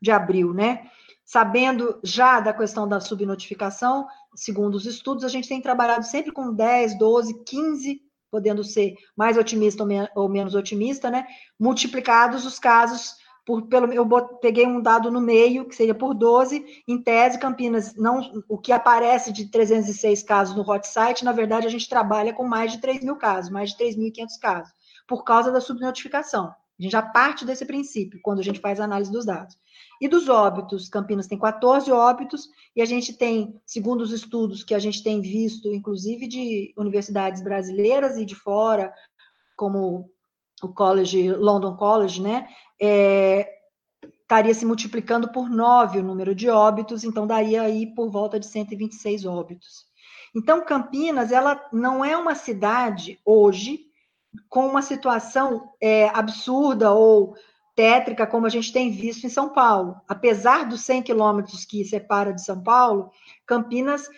de abril, né? Sabendo já da questão da subnotificação, segundo os estudos, a gente tem trabalhado sempre com 10, 12, 15, podendo ser mais otimista ou, ou menos otimista, né? Multiplicados os casos por, pelo, eu peguei um dado no meio, que seria por 12, em tese, Campinas, não, o que aparece de 306 casos no hot site, na verdade, a gente trabalha com mais de 3 mil casos, mais de 3.500 casos, por causa da subnotificação. A gente já parte desse princípio, quando a gente faz a análise dos dados. E dos óbitos, Campinas tem 14 óbitos, e a gente tem, segundo os estudos que a gente tem visto, inclusive de universidades brasileiras e de fora, como o College, London College, né, é, estaria se multiplicando por 9 o número de óbitos, então daria aí por volta de 126 óbitos. Então, Campinas, ela não é uma cidade hoje com uma situação é, absurda ou tétrica, como a gente tem visto em São Paulo. Apesar dos 100 quilômetros que separa de São Paulo, Campinas,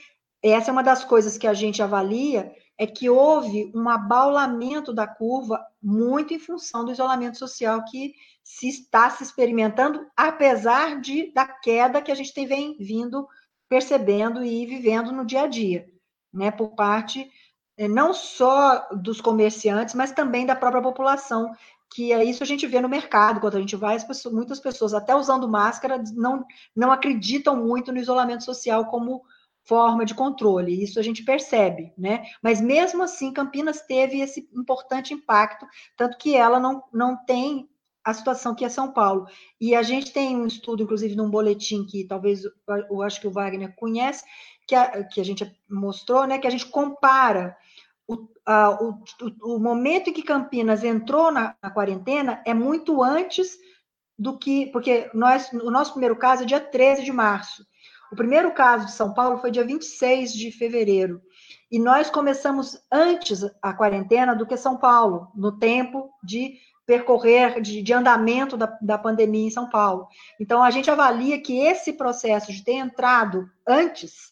essa é uma das coisas que a gente avalia, é que houve um abaulamento da curva muito em função do isolamento social que se está se experimentando, apesar de da queda que a gente tem vem vindo percebendo e vivendo no dia a dia, né, por parte não só dos comerciantes, mas também da própria população, que é isso a gente vê no mercado, quando a gente vai, pessoas, muitas pessoas, até usando máscara, não, não acreditam muito no isolamento social como forma de controle, isso a gente percebe, né? Mas mesmo assim, Campinas teve esse importante impacto, tanto que ela não, não tem a situação que é São Paulo. E a gente tem um estudo, inclusive, num boletim que talvez eu acho que o Wagner conhece, que a, que a gente mostrou, né? Que a gente compara o, a, o, o, momento em que Campinas entrou na, na, quarentena é muito antes do que. Porque nós, o nosso primeiro caso é dia 13 de março. O primeiro caso de São Paulo foi dia 26 de fevereiro. E nós começamos antes a quarentena do que São Paulo, no tempo de percorrer, de, de andamento da, da pandemia em São Paulo. Então, a gente avalia que esse processo de ter entrado antes,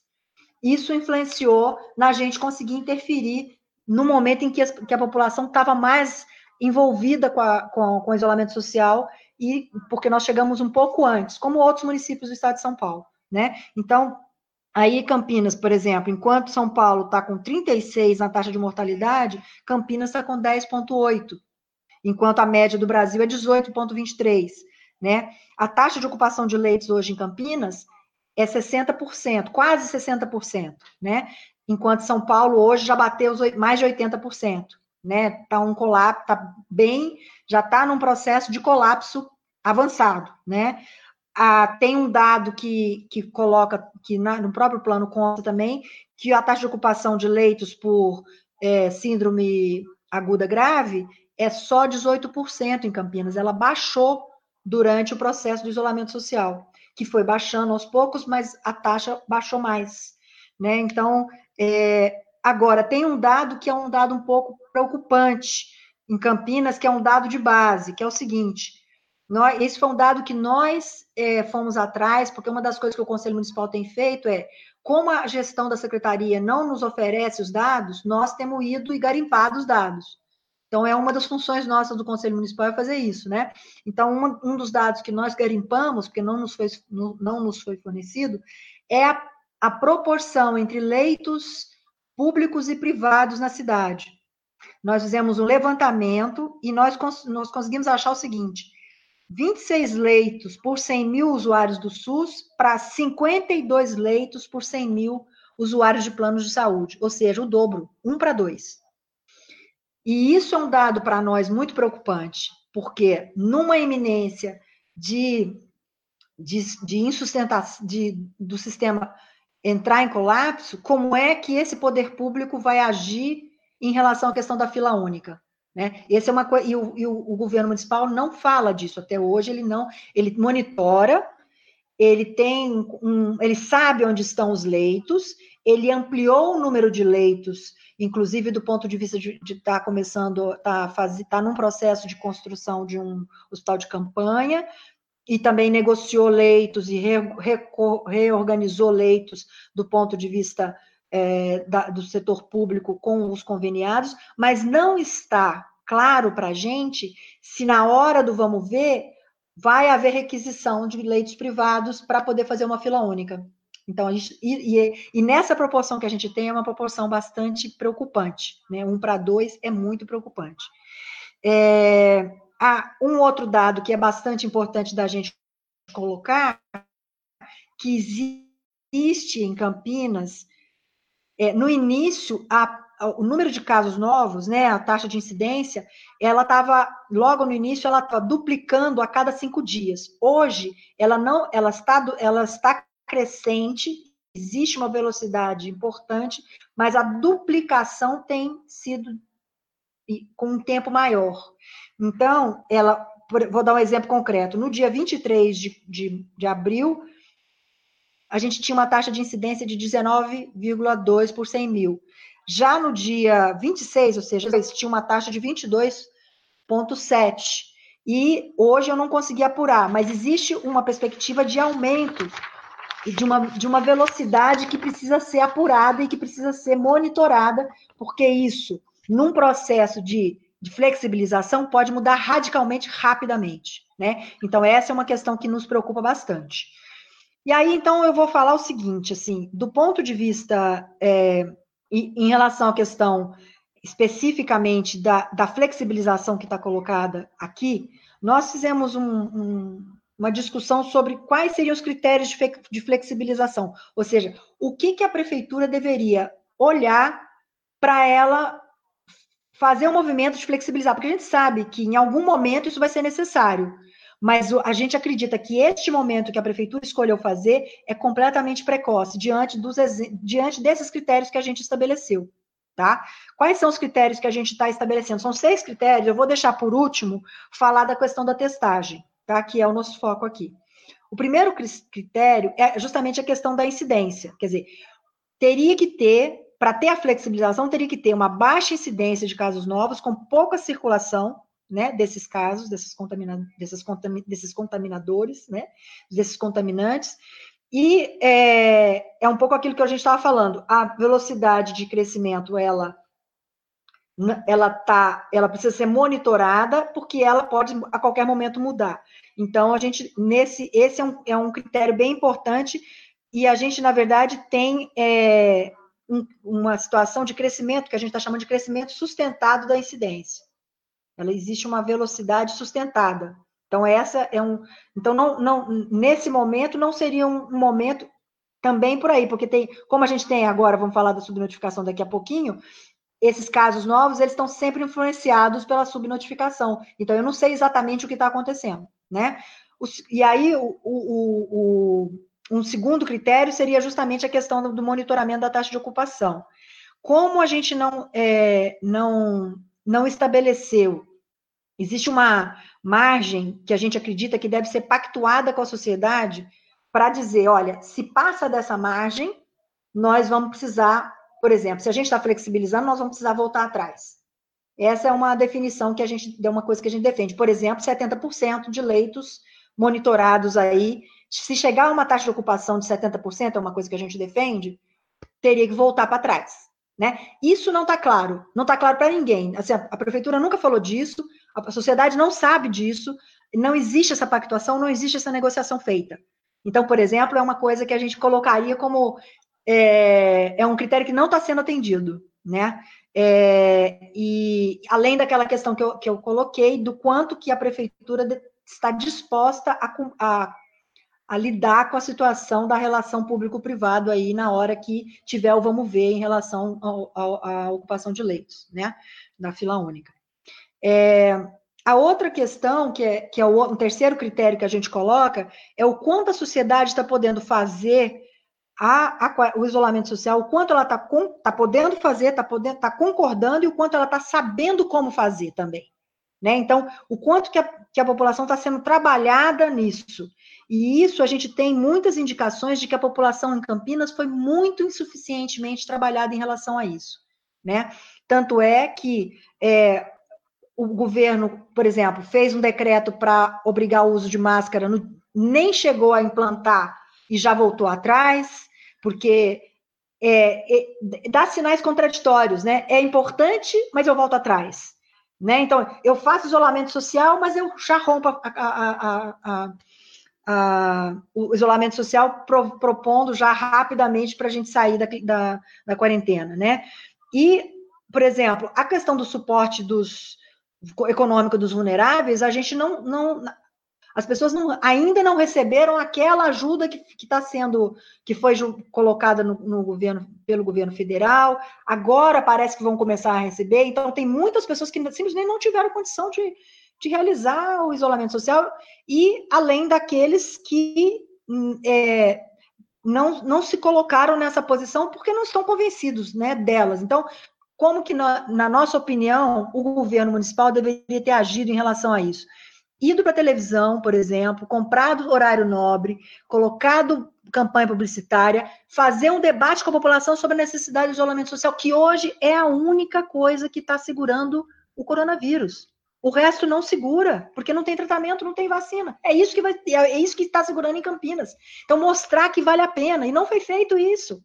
isso influenciou na gente conseguir interferir no momento em que, as, que a população estava mais envolvida com, a, com, com o isolamento social e porque nós chegamos um pouco antes, como outros municípios do estado de São Paulo né? Então, aí Campinas, por exemplo, enquanto São Paulo está com 36 na taxa de mortalidade, Campinas está com 10,8, enquanto a média do Brasil é 18,23, né? A taxa de ocupação de leitos hoje em Campinas é 60%, quase 60%, né? Enquanto São Paulo hoje já bateu mais de 80%, né? Tá um colapso, tá bem, já está num processo de colapso avançado, né? Ah, tem um dado que, que coloca, que na, no próprio plano conta também, que a taxa de ocupação de leitos por é, síndrome aguda grave é só 18% em Campinas. Ela baixou durante o processo do isolamento social, que foi baixando aos poucos, mas a taxa baixou mais. Né? Então, é, agora, tem um dado que é um dado um pouco preocupante em Campinas, que é um dado de base, que é o seguinte: nós, esse foi um dado que nós é, fomos atrás, porque uma das coisas que o Conselho Municipal tem feito é, como a gestão da secretaria não nos oferece os dados, nós temos ido e garimpado os dados. Então, é uma das funções nossas do Conselho Municipal é fazer isso, né? Então, um, dos dados que nós garimpamos, porque não nos foi, não nos foi fornecido, é a, a proporção entre leitos públicos e privados na cidade. nós fizemos um levantamento e nós, nós conseguimos achar o seguinte: 26 leitos por 100 mil usuários do SUS para 52 leitos por 100 mil usuários de planos de saúde, ou seja, o dobro, um para dois. E isso é um dado para nós muito preocupante, porque numa iminência de, de, de insustentação de, do sistema entrar em colapso, como é que esse poder público vai agir em relação à questão da fila única? Né? Esse é uma e, o, e o, o governo municipal não fala disso até hoje, ele não, ele monitora, ele tem um, ele sabe onde estão os leitos, ele ampliou o número de leitos, inclusive do ponto de vista de estar tá começando, está tá num processo de construção de um hospital de campanha, e também negociou leitos e re, re, reorganizou leitos do ponto de vista é, da, do setor público com os conveniados, mas não está claro para a gente se na hora do vamos ver vai haver requisição de leitos privados para poder fazer uma fila única. Então, a gente, e, e, e, nessa proporção que a gente tem, é uma proporção bastante preocupante. Né? Um para dois é muito preocupante. É, um outro dado que é bastante importante da gente colocar, que existe em Campinas, é, no início, a, o número de casos novos, né, a taxa de incidência, ela estava, logo no início, ela estava duplicando a cada cinco dias. Hoje, ela não, ela está, ela está crescente, existe uma velocidade importante, mas a duplicação tem sido com um tempo maior. Então, ela, vou dar um exemplo concreto, no dia 23 de, de, de abril, a gente tinha uma taxa de incidência de 19,2 por 100 mil. Já no dia 26, ou seja, tinha uma taxa de 22,7. E hoje eu não consegui apurar, mas existe uma perspectiva de aumento e de uma, de uma velocidade que precisa ser apurada e que precisa ser monitorada, porque isso, num processo de, de flexibilização, pode mudar radicalmente rapidamente. Né? Então, essa é uma questão que nos preocupa bastante. E aí, então, eu vou falar o seguinte, assim, do ponto de vista, é, em, relação à questão especificamente da, da flexibilização que está colocada aqui, nós fizemos um, um uma discussão sobre quais seriam os critérios de flexibilização, ou seja, o que, que a prefeitura deveria olhar para ela fazer um movimento de flexibilizar, porque a gente sabe que em algum momento isso vai ser necessário, mas a gente acredita que este momento que a prefeitura escolheu fazer é completamente precoce diante, dos, diante desses critérios que a gente estabeleceu. Tá? Quais são os critérios que a gente está estabelecendo? São seis critérios, eu vou deixar por último falar da questão da testagem tá? que é o nosso foco aqui. O primeiro critério é justamente a questão da incidência, quer dizer, teria que ter, para ter a flexibilização, teria que ter uma baixa incidência de casos novos, com pouca circulação, né, desses casos, desses, contamina desses, desses contaminadores, né, desses contaminantes, e é, é um pouco aquilo que a gente estava falando, a velocidade de crescimento, ela ela tá, ela precisa ser monitorada porque ela pode a qualquer momento mudar. Então a gente nesse esse é um, é um critério bem importante e a gente na verdade tem é, um, uma situação de crescimento que a gente está chamando de crescimento sustentado da incidência. Ela existe uma velocidade sustentada. Então essa é um, então não, não nesse momento não seria um momento também por aí, porque tem, como a gente tem agora, vamos falar da subnotificação daqui a pouquinho, esses casos novos, eles estão sempre influenciados pela subnotificação. Então, eu não sei exatamente o que está acontecendo, né? e aí, o, o, o, um segundo critério seria justamente a questão do, do, monitoramento da taxa de ocupação. Como a gente não, é, não, não estabeleceu, existe uma margem que a gente acredita que deve ser pactuada com a sociedade para dizer, olha, se passa dessa margem, nós vamos precisar por exemplo, se a gente está flexibilizando, nós vamos precisar voltar atrás. Essa é uma definição que a gente, é uma coisa que a gente defende. Por exemplo, 70% de leitos monitorados aí, se chegar a uma taxa de ocupação de 70%, é uma coisa que a gente defende, teria que voltar para trás. Né? Isso não está claro, não está claro para ninguém. Assim, a, a, prefeitura nunca falou disso, a sociedade não sabe disso, não existe essa pactuação, não existe essa negociação feita. Então, por exemplo, é uma coisa que a gente colocaria como é, é um critério que não está sendo atendido, né? É, e além daquela questão que eu, que eu coloquei, do quanto que a prefeitura está disposta a, a, a lidar com a situação da relação público-privado aí na hora que tiver o vamos ver em relação à ocupação de leitos, né, na fila única. É, a outra questão, que é, que é o, o terceiro critério que a gente coloca, é o quanto a sociedade está podendo fazer a, a, o isolamento social, o quanto ela está tá podendo fazer, está tá concordando e o quanto ela está sabendo como fazer também. Né? Então, o quanto que a, que a população está sendo trabalhada nisso. E isso a gente tem muitas indicações de que a população em Campinas foi muito insuficientemente trabalhada em relação a isso. Né? Tanto é que é, o governo, por exemplo, fez um decreto para obrigar o uso de máscara, no, nem chegou a implantar e já voltou atrás porque é, é, dá sinais contraditórios, né? É importante, mas eu volto atrás. Né? Então, eu faço isolamento social, mas eu já rompo a, a, a, o isolamento social pro, propondo já rapidamente para a gente sair da, da, da, quarentena, né? E, por exemplo, a questão do suporte dos econômico dos vulneráveis, a gente não, não as pessoas não, ainda não receberam aquela ajuda que está sendo, que foi colocada no, no, governo, pelo governo federal, agora parece que vão começar a receber, então tem muitas pessoas que simplesmente não tiveram condição de, de realizar o isolamento social, e além daqueles que hum, é, não, não se colocaram nessa posição porque não estão convencidos né, delas. Então, como que, na, na nossa opinião, o governo municipal deveria ter agido em relação a isso? Ido para televisão, por exemplo, comprado horário nobre, colocado campanha publicitária, fazer um debate com a população sobre a necessidade de isolamento social, que hoje é a única coisa que está segurando o coronavírus. O resto não segura, porque não tem tratamento, não tem vacina. É isso que vai, é isso que está segurando em Campinas. Então mostrar que vale a pena e não foi feito isso.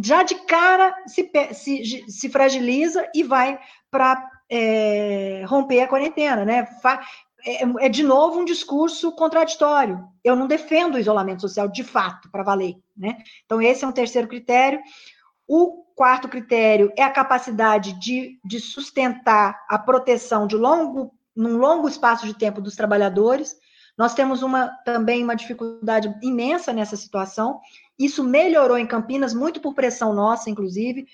Já de cara se, se, se fragiliza e vai para é, romper a quarentena, né? É, é, de novo um discurso contraditório. Eu não defendo o isolamento social de fato, para valer. Né? Então, esse é um terceiro critério. O quarto critério é a capacidade de, de sustentar a proteção de longo, num longo espaço de tempo dos trabalhadores. Nós temos uma, também uma dificuldade imensa nessa situação. Isso melhorou em Campinas, muito por pressão nossa, inclusive.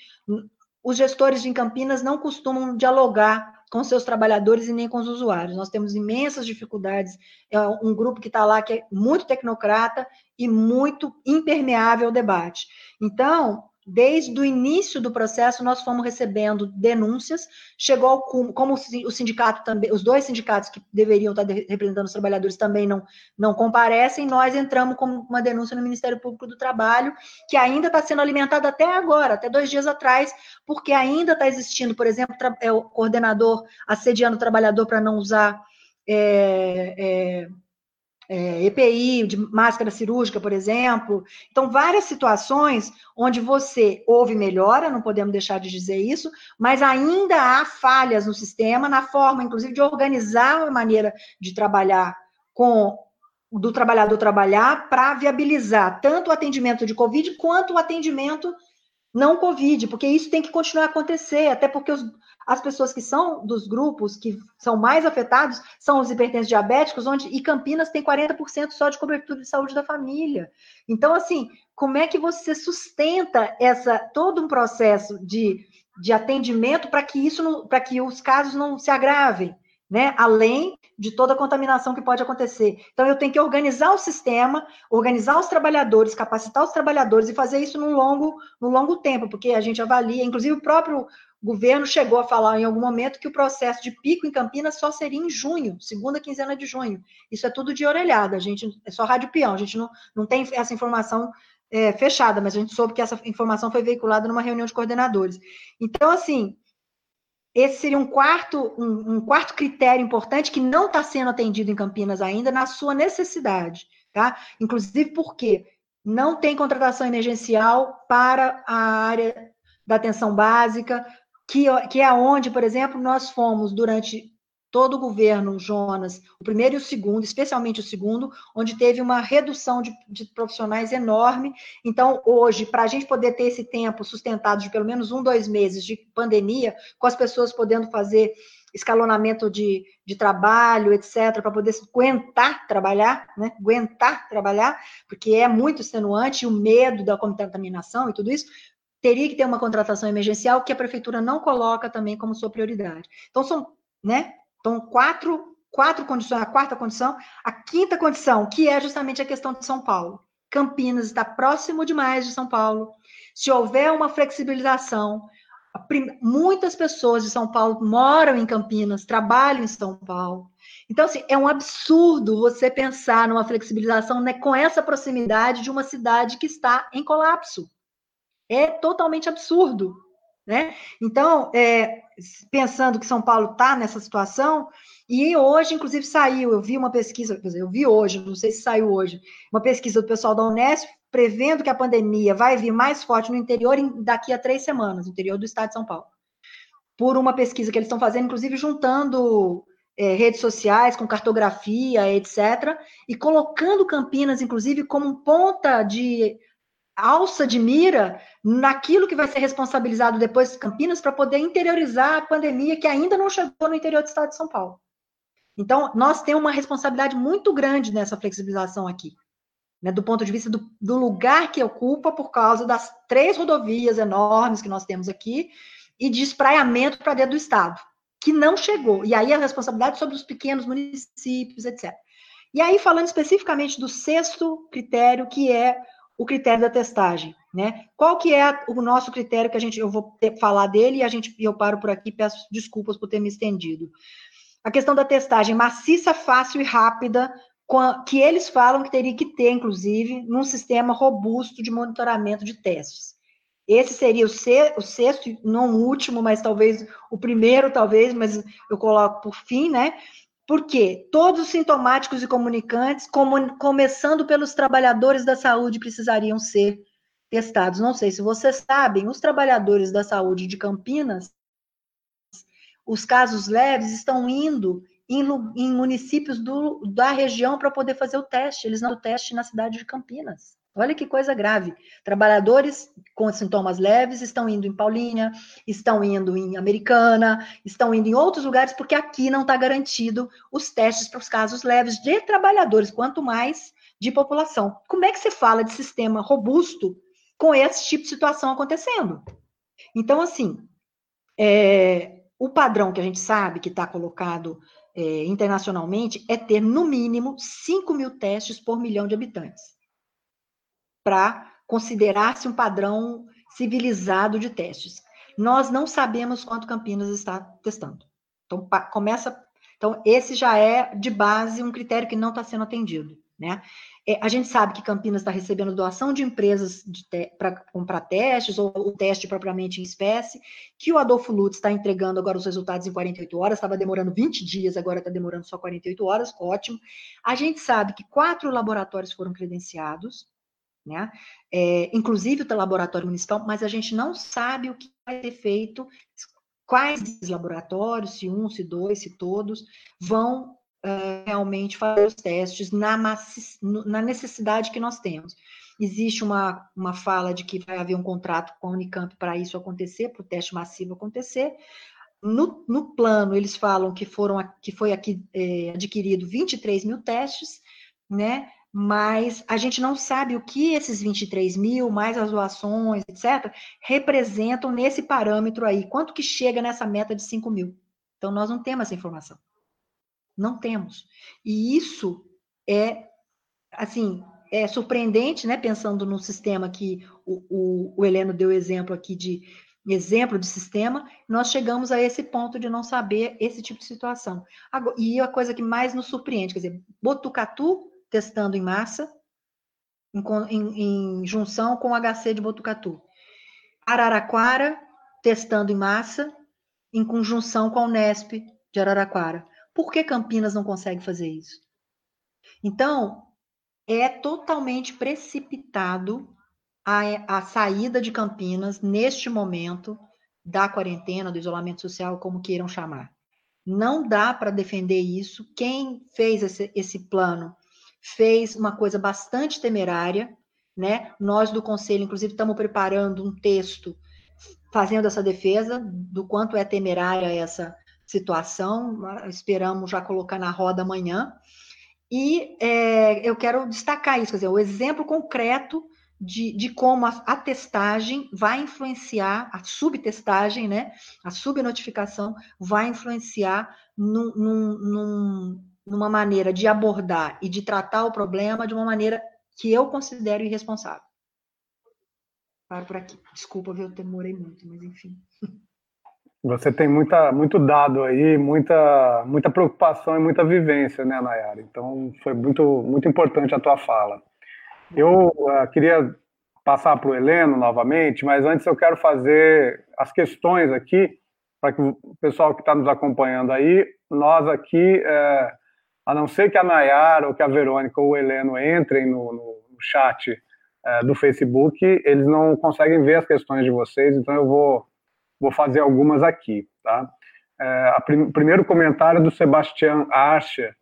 Os gestores de Campinas não costumam dialogar com seus trabalhadores e nem com os usuários. Nós temos imensas dificuldades. É um grupo que está lá que é muito tecnocrata e muito impermeável ao debate. Então, Desde o início do processo, nós fomos recebendo denúncias, chegou ao como o sindicato também, os dois sindicatos que deveriam estar representando os trabalhadores também não, não comparecem, nós entramos com uma denúncia no Ministério Público do Trabalho, que ainda está sendo alimentada até agora, até dois dias atrás, porque ainda está existindo, por exemplo, é o coordenador assediando o trabalhador para não usar. É, é, é, EPI, de máscara cirúrgica, por exemplo. Então, várias situações onde você houve melhora, não podemos deixar de dizer isso, mas ainda há falhas no sistema, na forma, inclusive, de organizar a maneira de trabalhar com do trabalhador trabalhar para viabilizar tanto o atendimento de Covid quanto o atendimento não Covid, porque isso tem que continuar a acontecer, até porque os, as pessoas que são dos grupos que são mais afetados são os hipertensos diabéticos, onde e Campinas tem 40% só de cobertura de saúde da família. Então, assim, como é que você sustenta essa todo um processo de, de atendimento para que isso para que os casos não se agravem? Né? Além de toda a contaminação que pode acontecer. Então, eu tenho que organizar o sistema, organizar os trabalhadores, capacitar os trabalhadores e fazer isso num longo, num longo tempo, porque a gente avalia, inclusive o próprio governo chegou a falar em algum momento que o processo de pico em Campinas só seria em junho, segunda quinzena de junho. Isso é tudo de orelhada, a gente é só rádio peão, a gente não, não tem essa informação é, fechada, mas a gente soube que essa informação foi veiculada numa reunião de coordenadores. Então, assim, esse seria um quarto, um, um quarto critério importante que não está sendo atendido em Campinas ainda na sua necessidade, tá? Inclusive porque não tem contratação emergencial para a área da atenção básica, que, que é onde, por exemplo, nós fomos durante todo o governo Jonas, o primeiro e o segundo, especialmente o segundo, onde teve uma redução de, de profissionais enorme. Então, hoje, para a gente poder ter esse tempo sustentado de pelo menos um, dois meses de pandemia, com as pessoas podendo fazer escalonamento de, de trabalho, etc., para poder aguentar trabalhar, né? Aguentar trabalhar, porque é muito extenuante, o medo da contaminação e tudo isso, teria que ter uma contratação emergencial que a prefeitura não coloca também como sua prioridade. Então, são, né? Então, quatro, quatro condições, a quarta condição, a quinta condição, que é justamente a questão de São Paulo. Campinas está próximo demais de São Paulo. Se houver uma flexibilização, muitas pessoas de São Paulo moram em Campinas, trabalham em São Paulo. Então, assim, é um absurdo você pensar numa flexibilização né, com essa proximidade de uma cidade que está em colapso. É totalmente absurdo. Né? Então, é, pensando que São Paulo está nessa situação, e hoje, inclusive, saiu, eu vi uma pesquisa, eu vi hoje, não sei se saiu hoje, uma pesquisa do pessoal da Unesp prevendo que a pandemia vai vir mais forte no interior daqui a três semanas, no interior do estado de São Paulo. Por uma pesquisa que eles estão fazendo, inclusive juntando é, redes sociais com cartografia, etc., e colocando Campinas, inclusive, como ponta de alça de mira naquilo que vai ser responsabilizado depois de Campinas para poder interiorizar a pandemia que ainda não chegou no interior do estado de São Paulo. Então, nós temos uma responsabilidade muito grande nessa flexibilização aqui, né, do ponto de vista do, do lugar que ocupa por causa das três rodovias enormes que nós temos aqui e de espraiamento para dentro do estado, que não chegou. E aí a responsabilidade sobre os pequenos municípios, etc. E aí, falando especificamente do sexto critério, que é o critério da testagem, né? Qual que é o nosso critério que a gente, eu vou ter, falar dele e a gente, eu paro por aqui, peço desculpas por ter me estendido. A questão da testagem maciça, fácil e rápida, que eles falam que teria que ter, inclusive, num sistema robusto de monitoramento de testes. Esse seria o, sexto, não o último, mas talvez o primeiro, talvez, mas eu coloco por fim, né? Porque todos os sintomáticos e comunicantes, como, começando pelos trabalhadores da saúde, precisariam ser testados. Não sei se vocês sabem, os trabalhadores da saúde de Campinas, os casos leves estão indo em, em municípios do, da região para poder fazer o teste. Eles não o teste na cidade de Campinas. Olha que coisa grave. Trabalhadores com sintomas leves estão indo em Paulínia, estão indo em Americana, estão indo em outros lugares, porque aqui não está garantido os testes para os casos leves de trabalhadores, quanto mais de população. Como é que se fala de sistema robusto com esse tipo de situação acontecendo? Então, assim, é, o padrão que a gente sabe que está colocado é, internacionalmente é ter, no mínimo, 5 mil testes por milhão de habitantes para considerar-se um padrão civilizado de testes. Nós não sabemos quanto Campinas está testando. Então, começa. Então, esse já é de base um critério que não está sendo atendido. Né? É, a gente sabe que Campinas está recebendo doação de empresas para comprar testes, ou o teste propriamente em espécie, que o Adolfo Lutz está entregando agora os resultados em 48 horas, estava demorando 20 dias, agora está demorando só 48 horas, ótimo. A gente sabe que quatro laboratórios foram credenciados, né? É, inclusive o laboratório municipal, mas a gente não sabe o que vai ser feito, quais laboratórios, se um, se dois, se todos, vão uh, realmente fazer os testes na, na necessidade que nós temos. Existe uma, uma fala de que vai haver um contrato com a Unicamp para isso acontecer, para o teste massivo acontecer. No, no plano, eles falam que foram que foi aqui é, adquirido 23 mil testes, né? Mas a gente não sabe o que esses 23 mil, mais as doações, etc., representam nesse parâmetro aí, quanto que chega nessa meta de 5 mil. Então, nós não temos essa informação. Não temos. E isso é, assim, é surpreendente, né, pensando no sistema que o, o, o Heleno deu exemplo aqui de exemplo de sistema, nós chegamos a esse ponto de não saber esse tipo de situação. E a coisa que mais nos surpreende, quer dizer, Botucatu testando em massa, em, em, em junção com o HC de Botucatu. Araraquara, testando em massa, em conjunção com a Unesp de Araraquara. Por que Campinas não consegue fazer isso? Então, é totalmente precipitado a, a saída de Campinas neste momento da quarentena, do isolamento social, como queiram chamar. Não dá para defender isso. Quem fez esse, esse plano fez uma coisa bastante temerária, né? Nós do conselho, inclusive, estamos preparando um texto fazendo essa defesa do quanto é temerária essa situação. Esperamos já colocar na roda amanhã. E é, eu quero destacar isso, quer dizer, o exemplo concreto de, de como a, a, testagem vai influenciar, a subtestagem, né, a subnotificação vai influenciar num, num, num, numa maneira de abordar e de tratar o problema de uma maneira que eu considero irresponsável. Paro por aqui. Desculpa, eu demorei muito, mas enfim. Você tem muita, muito dado aí, muita, muita preocupação e muita vivência, né, Nayara? Então, foi muito, muito importante a tua fala. Eu uh, queria passar para o Heleno novamente, mas antes eu quero fazer as questões aqui, para que o pessoal que está nos acompanhando aí, nós aqui, é, a não ser que a Nayara, ou que a Verônica, ou o Heleno entrem no, no, no chat é, do Facebook, eles não conseguem ver as questões de vocês, então eu vou, vou fazer algumas aqui, tá? É, prim, primeiro comentário do Sebastião Archer,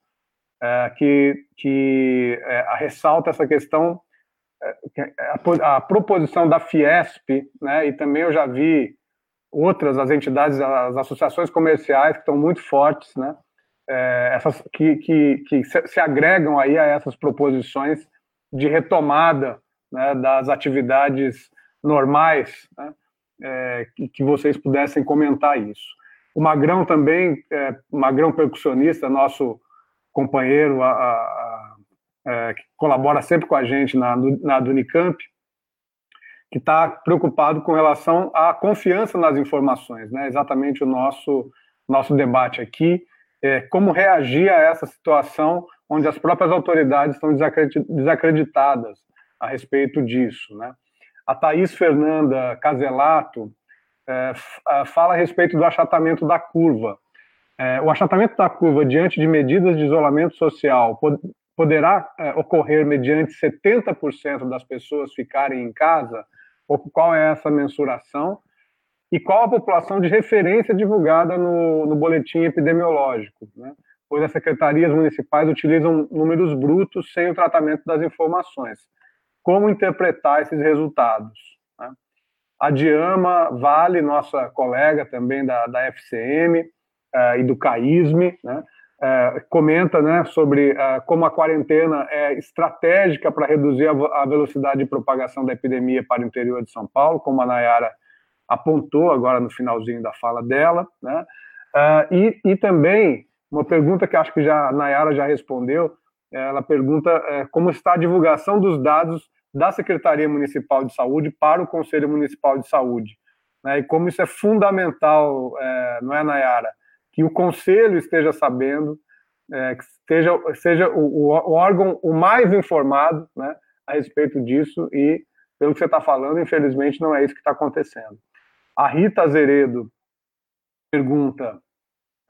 é, que, que é, ressalta essa questão, é, a, a, proposição da Fiesp, né, e também eu já vi outras, as entidades, as associações comerciais que estão muito fortes, né, é, essas, que, que, que se, se, agregam aí a essas proposições de retomada né, das atividades normais, né, é, que, que, vocês pudessem comentar isso. O Magrão também, é, Magrão percussionista, nosso companheiro a, a, a, é, que colabora sempre com a gente na, na Unicamp, que está preocupado com relação à confiança nas informações, né? exatamente o nosso, nosso debate aqui, é, como reagir a essa situação onde as próprias autoridades estão desacreditadas a respeito disso. Né? A Thaís Fernanda Caselato é, fala a respeito do achatamento da curva. É, o achatamento da curva diante de medidas de isolamento social pod poderá é, ocorrer mediante 70% das pessoas ficarem em casa? Ou qual é essa mensuração? E qual a população de referência divulgada no, no boletim epidemiológico? Né? Pois as secretarias municipais utilizam números brutos sem o tratamento das informações. Como interpretar esses resultados? Né? A Diama Vale, nossa colega também da, da FCM, uh, e do CAISME, né? Uh, comenta né, sobre uh, como a quarentena é estratégica para reduzir a, a, velocidade de propagação da epidemia para o interior de São Paulo, como a Nayara apontou agora no finalzinho da fala dela. Né? E, e, também, uma pergunta que acho que já a Nayara já respondeu, ela pergunta como está a divulgação dos dados da Secretaria Municipal de Saúde para o Conselho Municipal de Saúde. Né? E como isso é fundamental, não é, Nayara? que o conselho esteja sabendo, é, que esteja, seja o, o, órgão o mais informado né, a respeito disso e, pelo que você está falando, infelizmente não é isso que está acontecendo. A Rita Azeredo pergunta,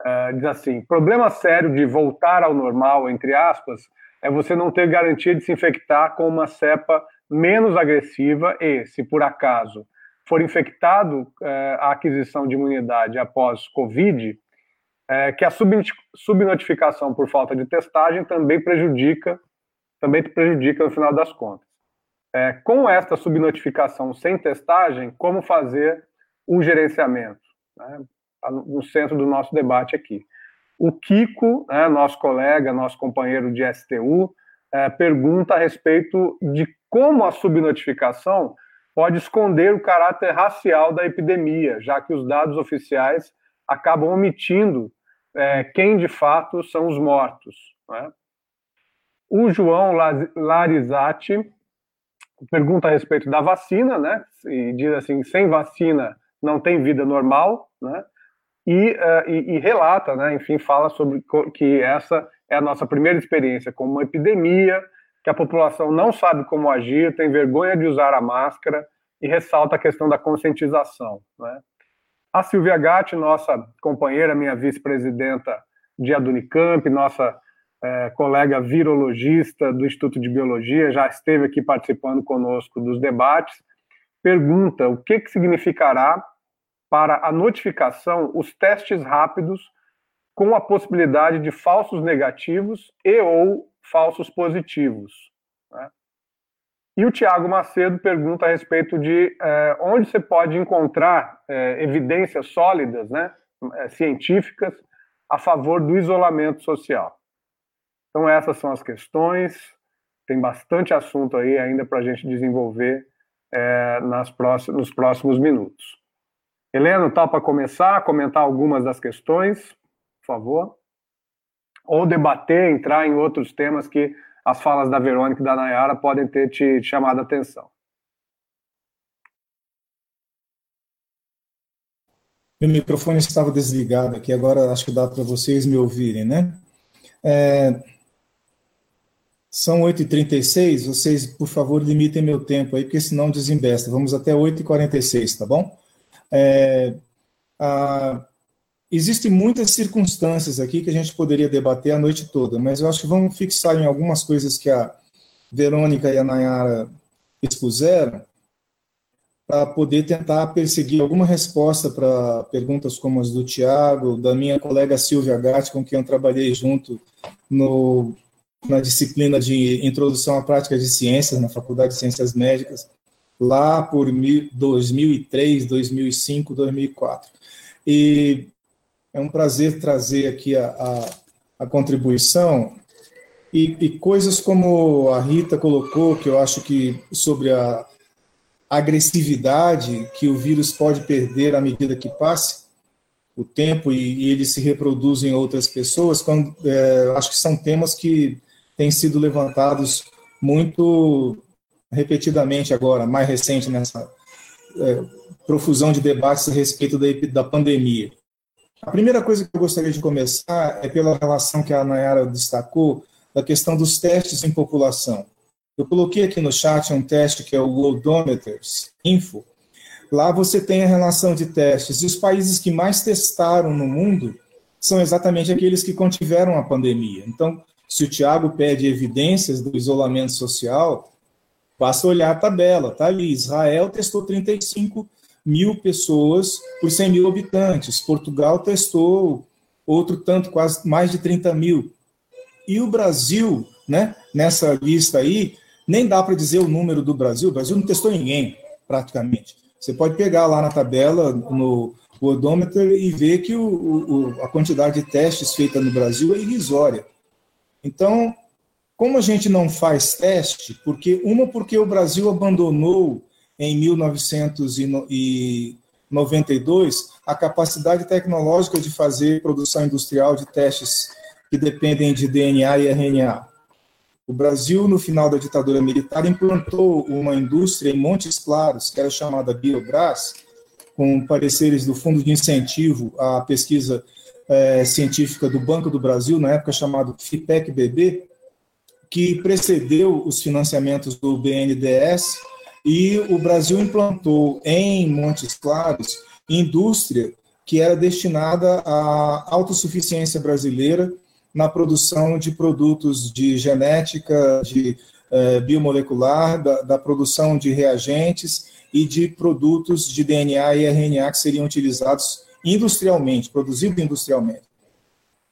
é, diz assim, problema sério de voltar ao normal, entre aspas, é você não ter garantia de se infectar com uma cepa menos agressiva e, se por acaso for infectado é, a aquisição de imunidade após Covid, é, que a subnotificação por falta de testagem também prejudica, também prejudica no final das contas. É, com esta subnotificação sem testagem, como fazer o gerenciamento? Né, no centro do nosso debate aqui. O Kiko, né, nosso colega, nosso companheiro de STU, é, pergunta a respeito de como a subnotificação pode esconder o caráter racial da epidemia, já que os dados oficiais acabam omitindo é, quem de fato são os mortos. Né? O João Larizati pergunta a respeito da vacina, né? E diz assim: sem vacina não tem vida normal, né? E, uh, e, e, relata, né? Enfim, fala sobre que essa é a nossa primeira experiência com uma epidemia, que a população não sabe como agir, tem vergonha de usar a máscara e ressalta a questão da conscientização, né? A Silvia Gatti, nossa companheira, minha vice-presidenta de Adunicamp, nossa é, colega virologista do Instituto de Biologia, já esteve aqui participando conosco dos debates, pergunta o que, que significará para a notificação os testes rápidos com a possibilidade de falsos negativos e ou falsos positivos. Né? E o Tiago Macedo pergunta a respeito de é, onde você pode encontrar é, evidências sólidas, né, é, científicas, a favor do isolamento social. Então, essas são as questões. Tem bastante assunto aí ainda para a gente desenvolver é, nas próximos, nos próximos minutos. Helena, tá para começar, comentar algumas das questões, por favor? Ou debater, entrar em outros temas que as falas da Verônica e da Nayara podem ter te chamado a atenção. Meu microfone estava desligado aqui, agora acho que dá para vocês me ouvirem, né? É, são 8h36, vocês, por favor, limitem meu tempo aí, porque senão desembesta. Vamos até 8h46, tá bom? É, a, existem muitas circunstâncias aqui que a gente poderia debater a noite toda, mas eu acho que vamos fixar em algumas coisas que a Verônica e a Nayara expuseram, para poder tentar perseguir alguma resposta para perguntas como as do Tiago, da minha colega Silvia Gatti, com quem eu trabalhei junto no, na disciplina de Introdução à Prática de Ciências, na Faculdade de Ciências Médicas, lá por 2003, 2005, 2004. E é um prazer trazer aqui a, a, a contribuição e, e, coisas como a Rita colocou, que eu acho que sobre a agressividade que o vírus pode perder à medida que passe o tempo e, e ele se reproduz em outras pessoas, quando, é, acho que são temas que têm sido levantados muito repetidamente agora, mais recente nessa é, profusão de debates a respeito da, da pandemia. A primeira coisa que eu gostaria de começar é pela relação que a Nayara destacou da questão dos testes em população. Eu coloquei aqui no chat um teste que é o Worldometers Info. Lá você tem a relação de testes. E os países que mais testaram no mundo são exatamente aqueles que contiveram a pandemia. Então, se o Tiago pede evidências do isolamento social, basta olhar a tabela. Tá ali. Israel testou 35 mil pessoas por 100 mil habitantes. Portugal testou outro tanto, quase mais de 30 mil. E o Brasil, né, nessa lista aí, nem dá para dizer o número do Brasil, o Brasil não testou ninguém, praticamente. Você pode pegar lá na tabela, no odômetro, e ver que o, o, a quantidade de testes feita no Brasil é irrisória. Então, como a gente não faz teste, porque uma porque o Brasil abandonou em 1992 a capacidade tecnológica de fazer produção industrial de testes que dependem de DNA e RNA. O Brasil, no final da ditadura militar, implantou uma indústria em Montes Claros, que era chamada Biobras, com pareceres do Fundo de Incentivo à Pesquisa é, Científica do Banco do Brasil, na época chamado FIPEC-BB, que precedeu os financiamentos do BNDES, e o Brasil implantou em Montes Claros indústria que era destinada à autossuficiência brasileira na produção de produtos de genética, de eh, biomolecular, da, da, produção de reagentes e de produtos de DNA e RNA que seriam utilizados industrialmente, produzidos industrialmente.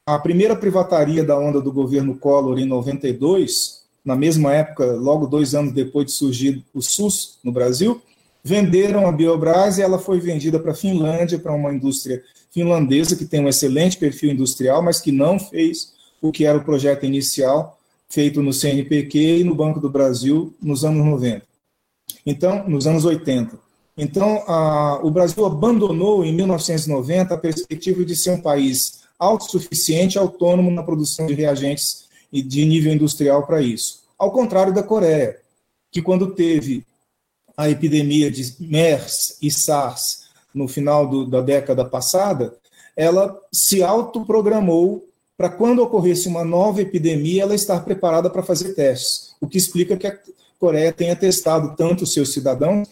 A primeira privataria da onda do governo Collor em 92, na mesma época, logo dois anos depois de surgir o SUS no Brasil, venderam a Biobras e ela foi vendida para a Finlândia, para uma indústria finlandesa que tem um excelente perfil industrial, mas que não fez o que era o projeto inicial feito no CNPq e no Banco do Brasil nos anos 90. Então, nos anos 80. Então, a, o Brasil abandonou em 1990 a perspectiva de ser um país autossuficiente, autônomo na produção de reagentes e de nível industrial para isso. Ao contrário da Coreia, que quando teve a epidemia de MERS e SARS no final do, da década passada, ela se autoprogramou para quando ocorresse uma nova epidemia, ela estar preparada para fazer testes, o que explica que a Coreia tenha testado tanto seus cidadãos.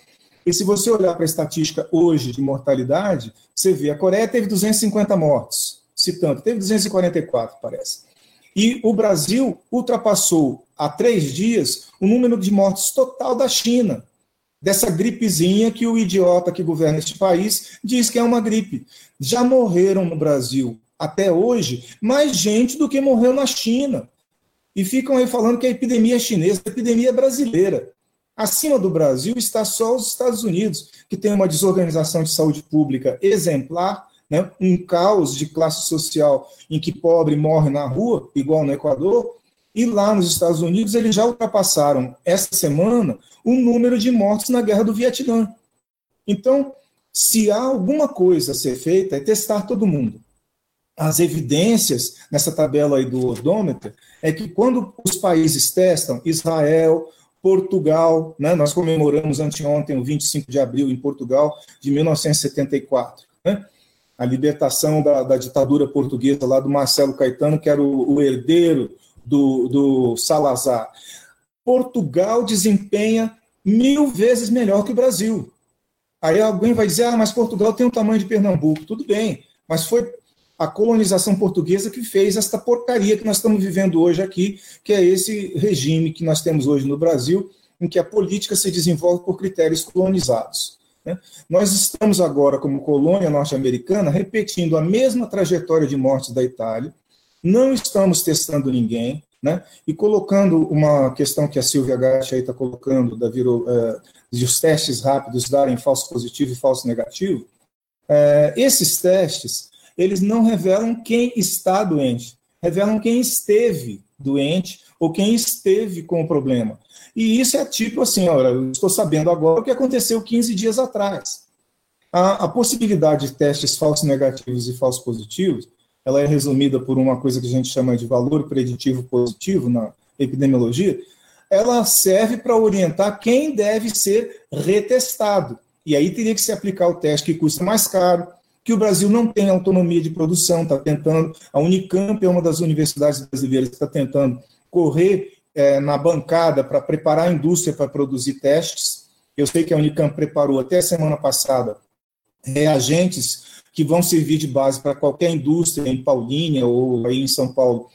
E se você olhar para a estatística hoje de mortalidade, você vê a Coreia teve 250 mortos, se tanto, teve 244, parece. E o Brasil ultrapassou há três dias o número de mortes total da China dessa gripezinha que o idiota que governa este país diz que é uma gripe. Já morreram no Brasil até hoje, mais gente do que morreu na China. E ficam aí falando que a epidemia é chinesa, a epidemia é brasileira. Acima do Brasil está só os Estados Unidos, que tem uma desorganização de saúde pública exemplar, né, um caos de classe social em que pobre morre na rua, igual no Equador, e lá nos Estados Unidos eles já ultrapassaram esta semana o número de mortos na guerra do Vietnã. Então, se há alguma coisa a ser feita, é testar todo mundo. As evidências nessa tabela aí do odômetro é que quando os países testam, Israel, Portugal, né, nós comemoramos anteontem, o 25 de abril, em Portugal, de 1974, né, a libertação da, da, ditadura portuguesa lá do Marcelo Caetano, que era o, o herdeiro do, do Salazar. Portugal desempenha mil vezes melhor que o Brasil. Aí alguém vai dizer, ah, mas Portugal tem o tamanho de Pernambuco. Tudo bem, mas foi a colonização portuguesa que fez esta porcaria que nós estamos vivendo hoje aqui, que é esse regime que nós temos hoje no Brasil, em que a política se desenvolve por critérios colonizados. Né? Nós estamos agora, como colônia norte-americana, repetindo a mesma trajetória de mortes da Itália, não estamos testando ninguém, né? e colocando uma questão que a Silvia Gatti está colocando, da viro, é, de os testes rápidos darem falso positivo e falso negativo, é, esses testes eles não revelam quem está doente, revelam quem esteve doente ou quem esteve com o problema. E isso é tipo assim, olha, eu estou sabendo agora o que aconteceu 15 dias atrás. A, a possibilidade de testes falsos negativos e falsos positivos, ela é resumida por uma coisa que a gente chama de valor preditivo positivo na epidemiologia, ela serve para orientar quem deve ser retestado. E aí teria que se aplicar o teste que custa mais caro, que o Brasil não tem autonomia de produção, está tentando, a Unicamp é uma das universidades brasileiras que está tentando correr é, na bancada para preparar a indústria para produzir testes. Eu sei que a Unicamp preparou até a semana passada reagentes que vão servir de base para qualquer indústria em Paulínia ou aí em São Paulo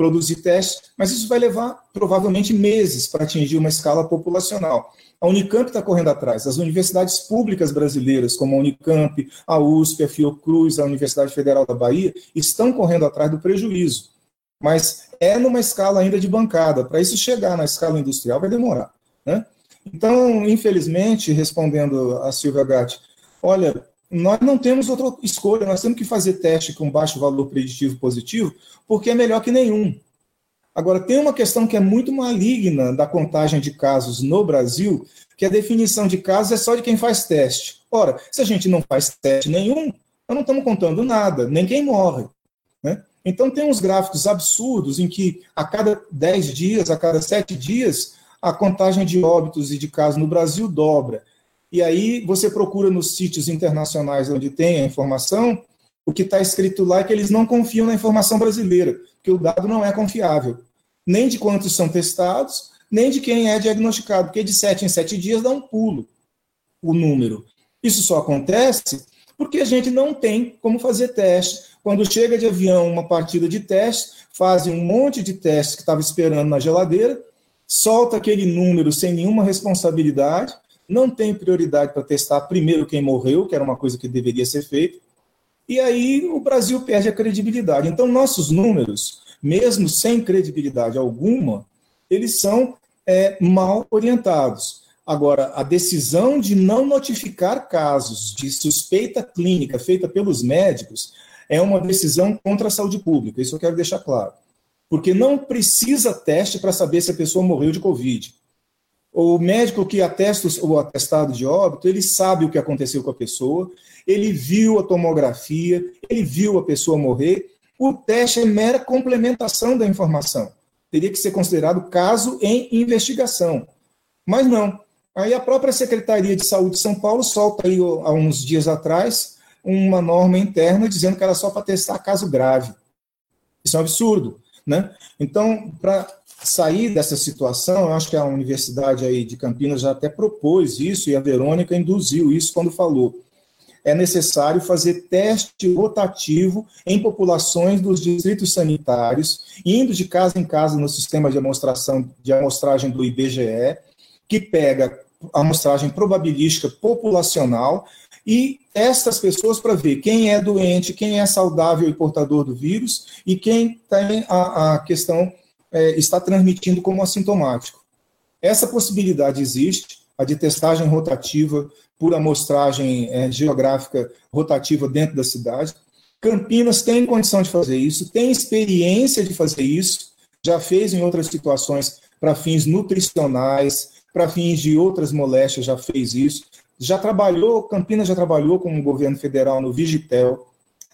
produzir testes, mas isso vai levar provavelmente meses para atingir uma escala populacional. A Unicamp está correndo atrás. As universidades públicas brasileiras, como a Unicamp, a USP, a Fiocruz, a Universidade Federal da Bahia, estão correndo atrás do prejuízo. Mas é numa escala ainda de bancada. Para isso chegar na escala industrial vai demorar. Né? Então, infelizmente, respondendo a Silvia Gatti, olha, nós não temos outra escolha, nós temos que fazer teste com baixo valor preditivo positivo, porque é melhor que nenhum. Agora, tem uma questão que é muito maligna da contagem de casos no Brasil, que a definição de casos é só de quem faz teste. Ora, se a gente não faz teste nenhum, nós não estamos contando nada, nem quem morre. Né? Então, tem uns gráficos absurdos em que a cada 10 dias, a cada 7 dias, a contagem de óbitos e de casos no Brasil dobra. E aí você procura nos sítios internacionais onde tem a informação, o que está escrito lá é que eles não confiam na informação brasileira que o dado não é confiável, nem de quantos são testados, nem de quem é diagnosticado, porque de sete em sete dias dá um pulo o número. Isso só acontece porque a gente não tem como fazer teste. Quando chega de avião uma partida de teste, fazem um monte de testes que estava esperando na geladeira, solta aquele número sem nenhuma responsabilidade, não tem prioridade para testar primeiro quem morreu, que era uma coisa que deveria ser feita, e aí o Brasil perde a credibilidade. Então, nossos números, mesmo sem credibilidade alguma, eles são é, mal orientados. Agora, a decisão de não notificar casos de suspeita clínica feita pelos médicos é uma decisão contra a saúde pública, isso eu quero deixar claro. Porque não precisa teste para saber se a pessoa morreu de Covid. O médico que atesta o atestado de óbito, ele sabe o que aconteceu com a pessoa, ele viu a tomografia, ele viu a pessoa morrer. O teste é mera complementação da informação. Teria que ser considerado caso em investigação. Mas não. Aí a própria Secretaria de Saúde de São Paulo solta aí há uns dias atrás uma norma interna dizendo que era só para testar caso grave. Isso é um absurdo, né? Então, para sair dessa situação, eu acho que a Universidade aí de Campinas já até propôs isso e a Verônica induziu isso quando falou. É necessário fazer teste rotativo em populações dos distritos sanitários, indo de casa em casa no sistema de amostração de amostragem do IBGE, que pega a amostragem probabilística populacional e estas pessoas para ver quem é doente, quem é saudável e portador do vírus e quem tem a, a questão é, está transmitindo como assintomático. Essa possibilidade existe, a de testagem rotativa por amostragem é, geográfica rotativa dentro da cidade. Campinas tem condição de fazer isso, tem experiência de fazer isso, já fez em outras situações para fins nutricionais, para fins de outras moléstias, já fez isso. Já trabalhou, Campinas já trabalhou com o governo federal no Vigitel.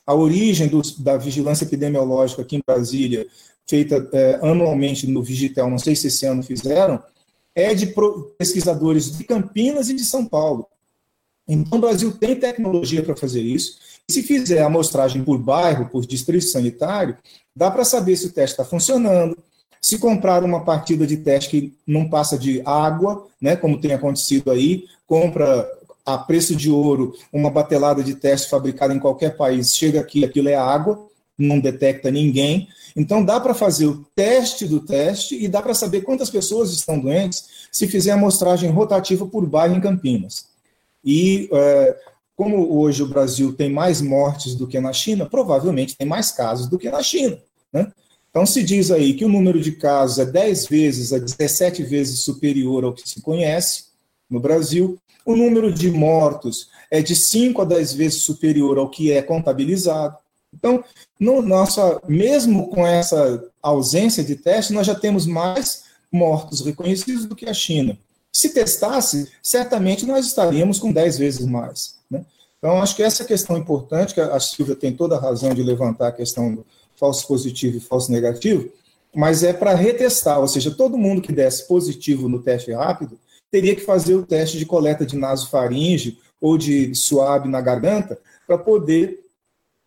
A origem do, da vigilância epidemiológica aqui em Brasília, feita é, anualmente no Vigitel, não sei se esse ano fizeram, é de pesquisadores de Campinas e de São Paulo. Então, o Brasil tem tecnologia para fazer isso. E se fizer a amostragem por bairro, por distrito sanitário, dá para saber se o teste está funcionando, se comprar uma partida de teste que não passa de água, né, como tem acontecido aí, compra a preço de ouro uma batelada de teste fabricada em qualquer país, chega aqui, aquilo é água, não detecta ninguém. Então dá para fazer o teste do teste e dá para saber quantas pessoas estão doentes se fizer a amostragem rotativa por bairro em Campinas. E é, como hoje o Brasil tem mais mortes do que na China, provavelmente tem mais casos do que na China. Né? Então, se diz aí que o número de casos é 10 vezes a 17 vezes superior ao que se conhece no Brasil, o número de mortos é de 5 a 10 vezes superior ao que é contabilizado. Então, no nossa, mesmo com essa ausência de teste, nós já temos mais mortos reconhecidos do que a China. Se testasse, certamente nós estaríamos com 10 vezes mais. Né? Então, acho que essa questão importante, que a Silvia tem toda a razão de levantar a questão do, falso positivo e falso negativo, mas é para retestar, ou seja, todo mundo que desse positivo no teste rápido teria que fazer o teste de coleta de nasofaringe ou de suave na garganta para poder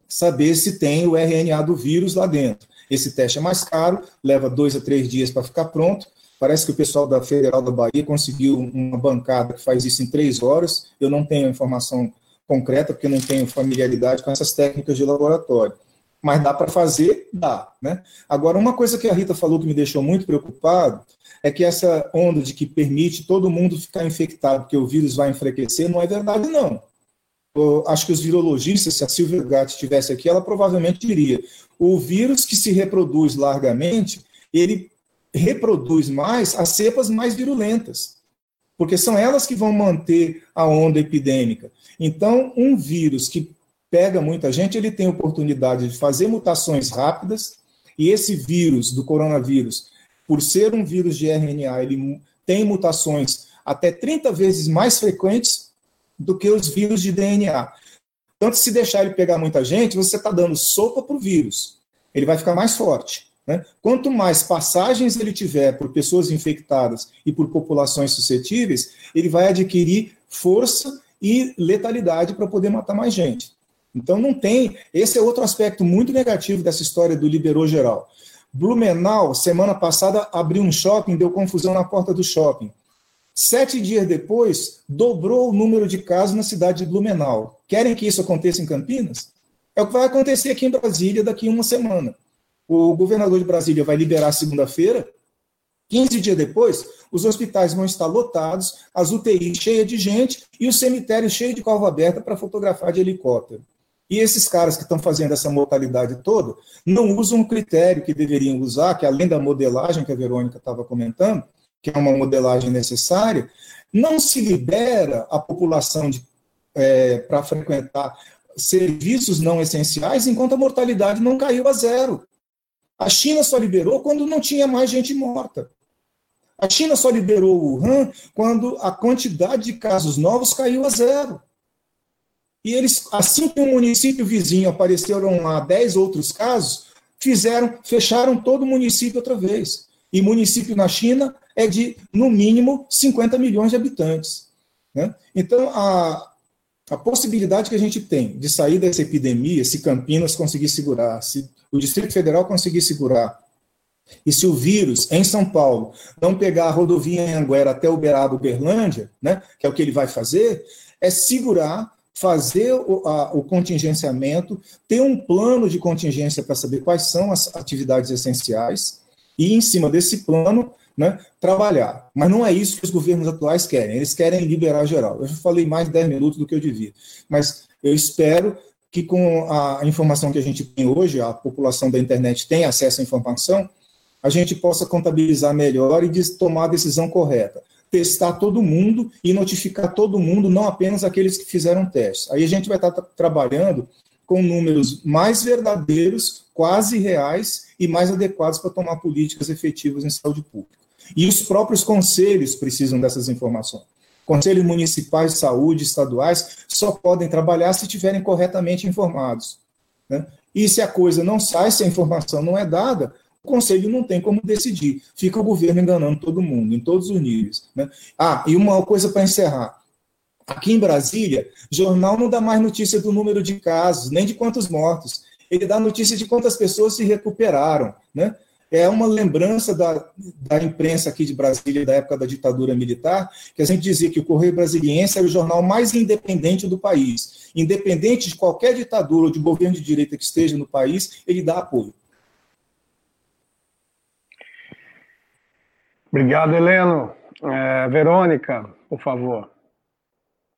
saber se tem o RNA do vírus lá dentro. Esse teste é mais caro, leva dois a três dias para ficar pronto. Parece que o pessoal da Federal da Bahia conseguiu uma bancada que faz isso em três horas. Eu não tenho informação concreta, porque não tenho familiaridade com essas técnicas de laboratório. Mas dá para fazer? Dá. Né? Agora, uma coisa que a Rita falou que me deixou muito preocupado é que essa onda de que permite todo mundo ficar infectado porque o vírus vai enfraquecer não é verdade, não. Acho que os virologistas, se a Silvia Gatti estivesse aqui, ela provavelmente diria: o vírus que se reproduz largamente, ele reproduz mais as cepas mais virulentas, porque são elas que vão manter a onda epidêmica. Então, um vírus que pega muita gente, ele tem oportunidade de fazer mutações rápidas, e esse vírus do coronavírus, por ser um vírus de RNA, ele tem mutações até 30 vezes mais frequentes do que os vírus de DNA. Tanto se deixar ele pegar muita gente, você está dando sopa para o vírus. Ele vai ficar mais forte. Né? Quanto mais passagens ele tiver por pessoas infectadas e por populações suscetíveis, ele vai adquirir força e letalidade para poder matar mais gente. Então não tem. Esse é outro aspecto muito negativo dessa história do liberou geral. Blumenau, semana passada, abriu um shopping, deu confusão na porta do shopping. Sete dias depois, dobrou o número de casos na cidade de Blumenau. Querem que isso aconteça em Campinas? É o que vai acontecer aqui em Brasília daqui a uma semana. O governador de Brasília vai liberar segunda-feira. 15 dias depois, os hospitais vão estar lotados, as UTIs cheias de gente e o cemitério cheio de cova aberta para fotografar de helicóptero. E esses caras que estão fazendo essa mortalidade toda não usam um critério que deveriam usar, que além da modelagem que a Verônica estava comentando, que é uma modelagem necessária, não se libera a população é, para frequentar serviços não essenciais enquanto a mortalidade não caiu a zero. A China só liberou quando não tinha mais gente morta. A China só liberou o Wuhan quando a quantidade de casos novos caiu a zero. E eles, assim que um município vizinho apareceram lá 10 outros casos, fizeram, fecharam todo o município outra vez. E município na China é de, no mínimo, 50 milhões de habitantes. Né? Então, a, a possibilidade que a gente tem de sair dessa epidemia, se Campinas conseguir segurar, se o Distrito Federal conseguir segurar, e se o vírus em São Paulo não pegar a rodovia em Anguera até Uberaba, Uberlândia, né, que é o que ele vai fazer, é segurar fazer o, a, o contingenciamento, ter um plano de contingência para saber quais são as atividades essenciais, e em cima desse plano, né, trabalhar. Mas não é isso que os governos atuais querem. Eles querem liberar geral. Eu já falei mais de 10 minutos do que eu devia. Mas eu espero que com a informação que a gente tem hoje, a população da internet tem acesso à informação, a gente possa contabilizar melhor e tomar a decisão correta. Testar todo mundo e notificar todo mundo, não apenas aqueles que fizeram testes. Aí a gente vai estar trabalhando com números mais verdadeiros, quase reais e mais adequados para tomar políticas efetivas em saúde pública. E os próprios conselhos precisam dessas informações. Conselhos municipais de saúde, estaduais, só podem trabalhar se estiverem corretamente informados. Né? E se a coisa não sai, se a informação não é dada, o conselho não tem como decidir. Fica o governo enganando todo mundo, em todos os níveis. Né? Ah, e uma coisa para encerrar. Aqui em Brasília, jornal não dá mais notícia do número de casos, nem de quantos mortos. Ele dá notícia de quantas pessoas se recuperaram. Né? É uma lembrança da, da imprensa aqui de Brasília, da época da ditadura militar, que a gente dizia que o Correio Brasiliense era o jornal mais independente do país. Independente de qualquer ditadura ou de governo de direita que esteja no país, ele dá apoio. Obrigado, Heleno. É, Verônica, por favor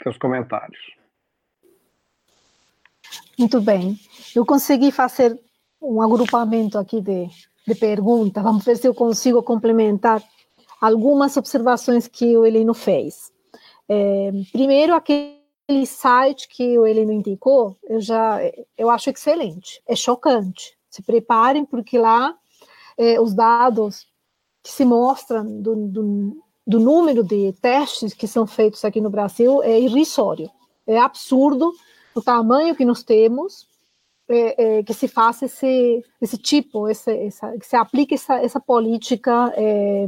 seus comentários. Muito bem. Eu consegui fazer um agrupamento aqui de, de perguntas. Vamos ver se eu consigo complementar algumas observações que o Heleno fez. É, primeiro, aquele site que o Heleno indicou, eu já eu acho excelente. É chocante. Se preparem, porque lá é, os dados que se mostram do, do, do número de testes que são feitos aqui no Brasil é irrisório. É absurdo o tamanho que nós temos, é, é, que se faça esse, esse tipo, esse, essa, que se aplique essa, essa política é,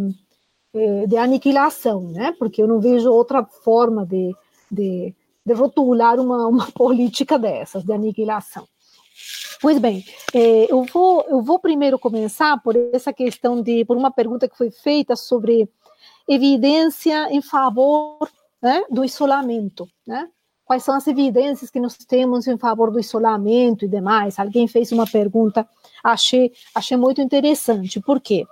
é, de aniquilação, né? Porque eu não vejo outra forma de, de, de rotular uma, uma política dessas, de aniquilação. Pois bem, é, eu, vou, eu vou primeiro começar por essa questão de, por uma pergunta que foi feita sobre evidência em favor né, do isolamento, né? Quais são as evidências que nós temos em favor do isolamento e demais? Alguém fez uma pergunta, achei, achei muito interessante. Por quê?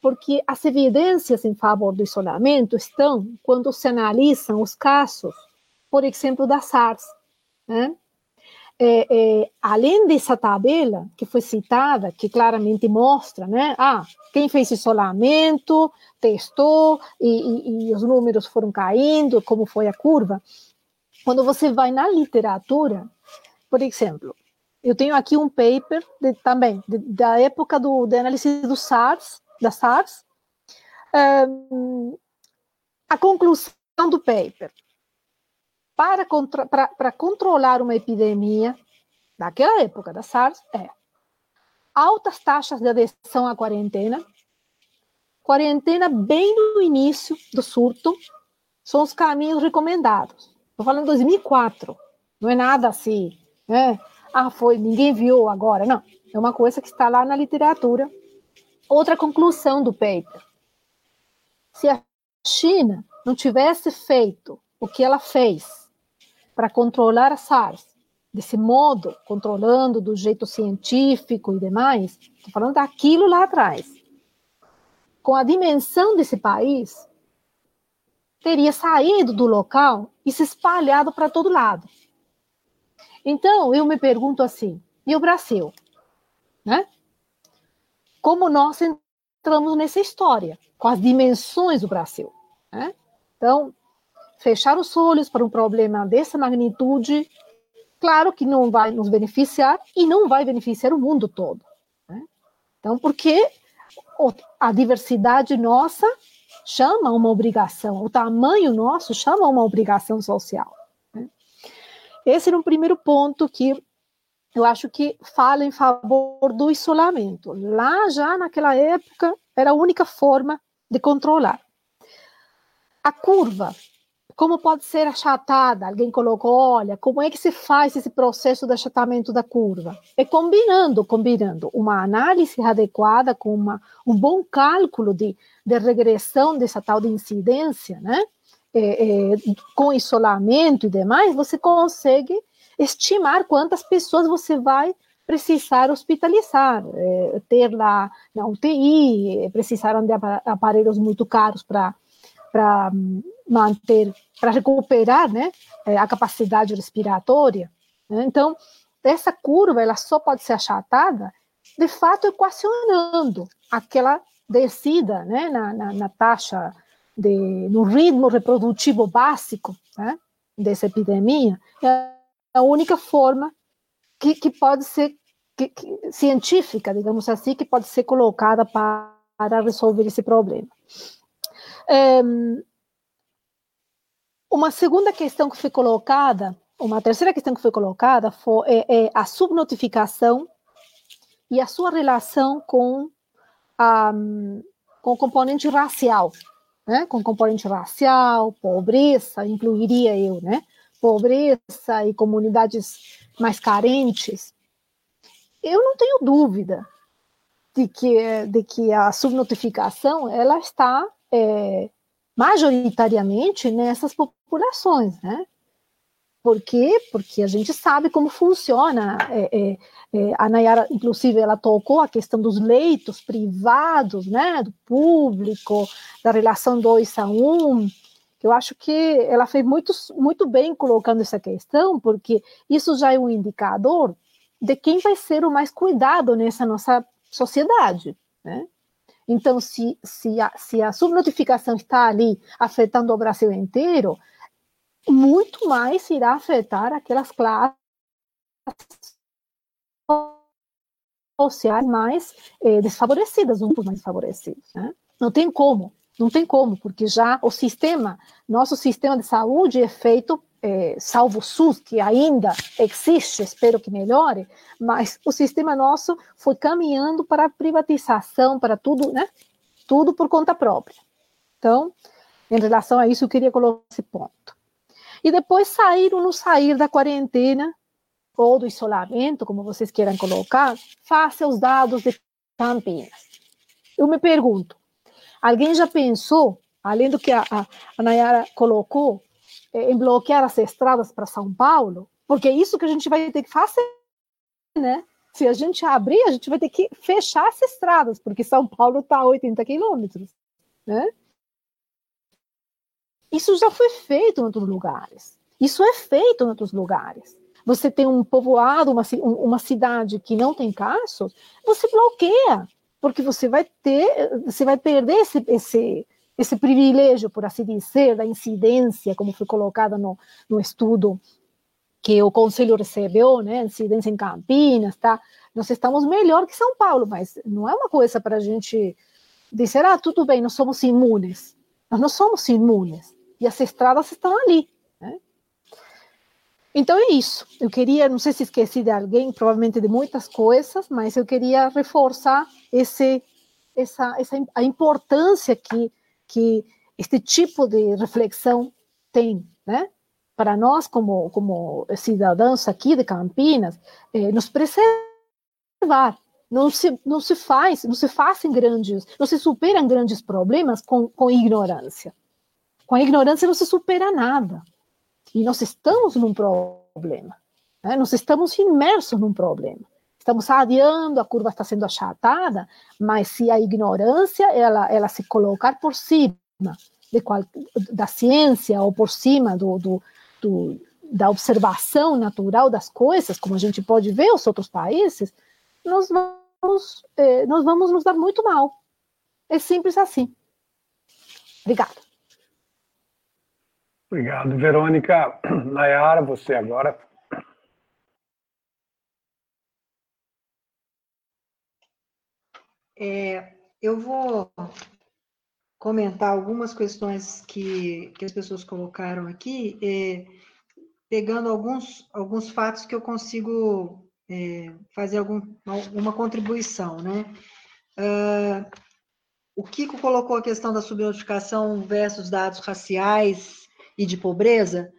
Porque as evidências em favor do isolamento estão quando se analisam os casos, por exemplo, da SARS. Né? é, é, além dessa tabela que foi citada, que claramente mostra, né, ah, quem fez isolamento, testou e, e, e, os números foram caindo, como foi a curva. Quando você vai na literatura, por exemplo, eu tenho aqui um paper de, também de, da época do análise do SARS, da SARS. Um, a conclusão do paper para, contra, para, para controlar uma epidemia daquela época da SARS é altas taxas de adesão à quarentena, quarentena bem no início do surto, são os caminhos recomendados. Estou falando de 2004, não é nada assim, né? Ah, foi, ninguém viu agora, não. É uma coisa que está lá na literatura. Outra conclusão do paper. Se a China não tivesse feito o que ela fez para controlar a SARS desse modo, controlando do jeito científico e demais, estou falando daquilo lá atrás. Com a dimensão desse país, teria saído do local se espalhado para todo lado. Então, eu me pergunto assim, e o Brasil? Né? Como nós entramos nessa história, com as dimensões do Brasil? Né? Então, fechar os olhos para um problema dessa magnitude, claro que não vai nos beneficiar e não vai beneficiar o mundo todo. Né? Então, porque a diversidade nossa chama uma obrigação, o tamanho nosso chama uma obrigação social. Né? Esse era um primeiro ponto que eu acho que fala em favor do isolamento. Lá já naquela época era a única forma de controlar. A curva como pode ser achatada? Alguém colocou, olha, como é que se faz esse processo de achatamento da curva? É combinando, combinando uma análise adequada com uma, um bom cálculo de, de regressão dessa tal de incidência, né? É, é, com isolamento e demais, você consegue estimar quantas pessoas você vai precisar hospitalizar, é, ter lá na UTI, precisaram de aparelhos muito caros para manter, para recuperar né, é, a capacidade respiratória. Né? Então, essa curva ela só pode ser achatada, de fato, equacionando aquela descida né, na, na, na taxa, de, no ritmo reprodutivo básico né, dessa epidemia. É a única forma que, que pode ser que, que, científica, digamos assim, que pode ser colocada para, para resolver esse problema. Um, uma segunda questão que foi colocada, uma terceira questão que foi colocada foi é, é a subnotificação e a sua relação com, a, com o componente racial, né? Com componente racial, pobreza, incluiria eu, né? Pobreza e comunidades mais carentes. Eu não tenho dúvida de que, de que a subnotificação ela está é, majoritariamente nessas populações, né? Por quê? Porque a gente sabe como funciona. É, é, é, a Nayara, inclusive, ela tocou a questão dos leitos privados, né, do público, da relação dois a um. Eu acho que ela fez muito, muito bem colocando essa questão, porque isso já é um indicador de quem vai ser o mais cuidado nessa nossa sociedade, né? Então, se, se, a, se a subnotificação está ali afetando o Brasil inteiro, muito mais irá afetar aquelas classes sociais mais eh, desfavorecidas, um dos mais favorecidos. Né? Não tem como, não tem como, porque já o sistema, nosso sistema de saúde é feito, eh, salvo o SUS, que ainda existe, espero que melhore, mas o sistema nosso foi caminhando para a privatização, para tudo, né? Tudo por conta própria. Então, em relação a isso, eu queria colocar esse ponto. E depois sair ou não sair da quarentena ou do isolamento, como vocês queiram colocar, face aos dados de Campinas. Eu me pergunto, alguém já pensou, além do que a, a, a Nayara colocou, em bloquear as estradas para São Paulo? Porque é isso que a gente vai ter que fazer, né? Se a gente abrir, a gente vai ter que fechar as estradas, porque São Paulo está a 80 quilômetros, né? Isso já foi feito em outros lugares. Isso é feito em outros lugares. Você tem um povoado, uma, uma cidade que não tem casos, você bloqueia, porque você vai ter, você vai perder esse, esse, esse privilégio, por assim dizer, da incidência, como foi colocado no, no estudo que o Conselho recebeu, né, incidência em Campinas, tá? Nós estamos melhor que São Paulo, mas não é uma coisa para a gente dizer, ah, tudo bem, nós somos imunes. Nós não somos imunes e as estradas estão ali. Né? Então é isso. Eu queria, não sei se esqueci de alguém, provavelmente de muitas coisas, mas eu queria reforçar esse, essa, essa a importância que que este tipo de reflexão tem, né? Para nós, como, como cidadãos aqui de Campinas, eh, nos preservar. Não se, não se faz, não se fazem grandes, não se superam grandes problemas com, com ignorância. Com a ignorância não se supera nada. E nós estamos num problema. Né? Nós estamos imersos num problema. Estamos adiando, a curva está sendo achatada, mas se a ignorância ela, ela se colocar por cima de qual, da ciência ou por cima do, do, do, da observação natural das coisas, como a gente pode ver os outros países, nós vamos, eh, nós vamos nos dar muito mal. É simples assim. Obrigada. Obrigado, Verônica. Nayara, você agora. É, eu vou comentar algumas questões que, que as pessoas colocaram aqui, é, pegando alguns, alguns fatos que eu consigo é, fazer algum, alguma contribuição, né? Uh, o Kiko colocou a questão da subnotificação versus dados raciais e de pobreza,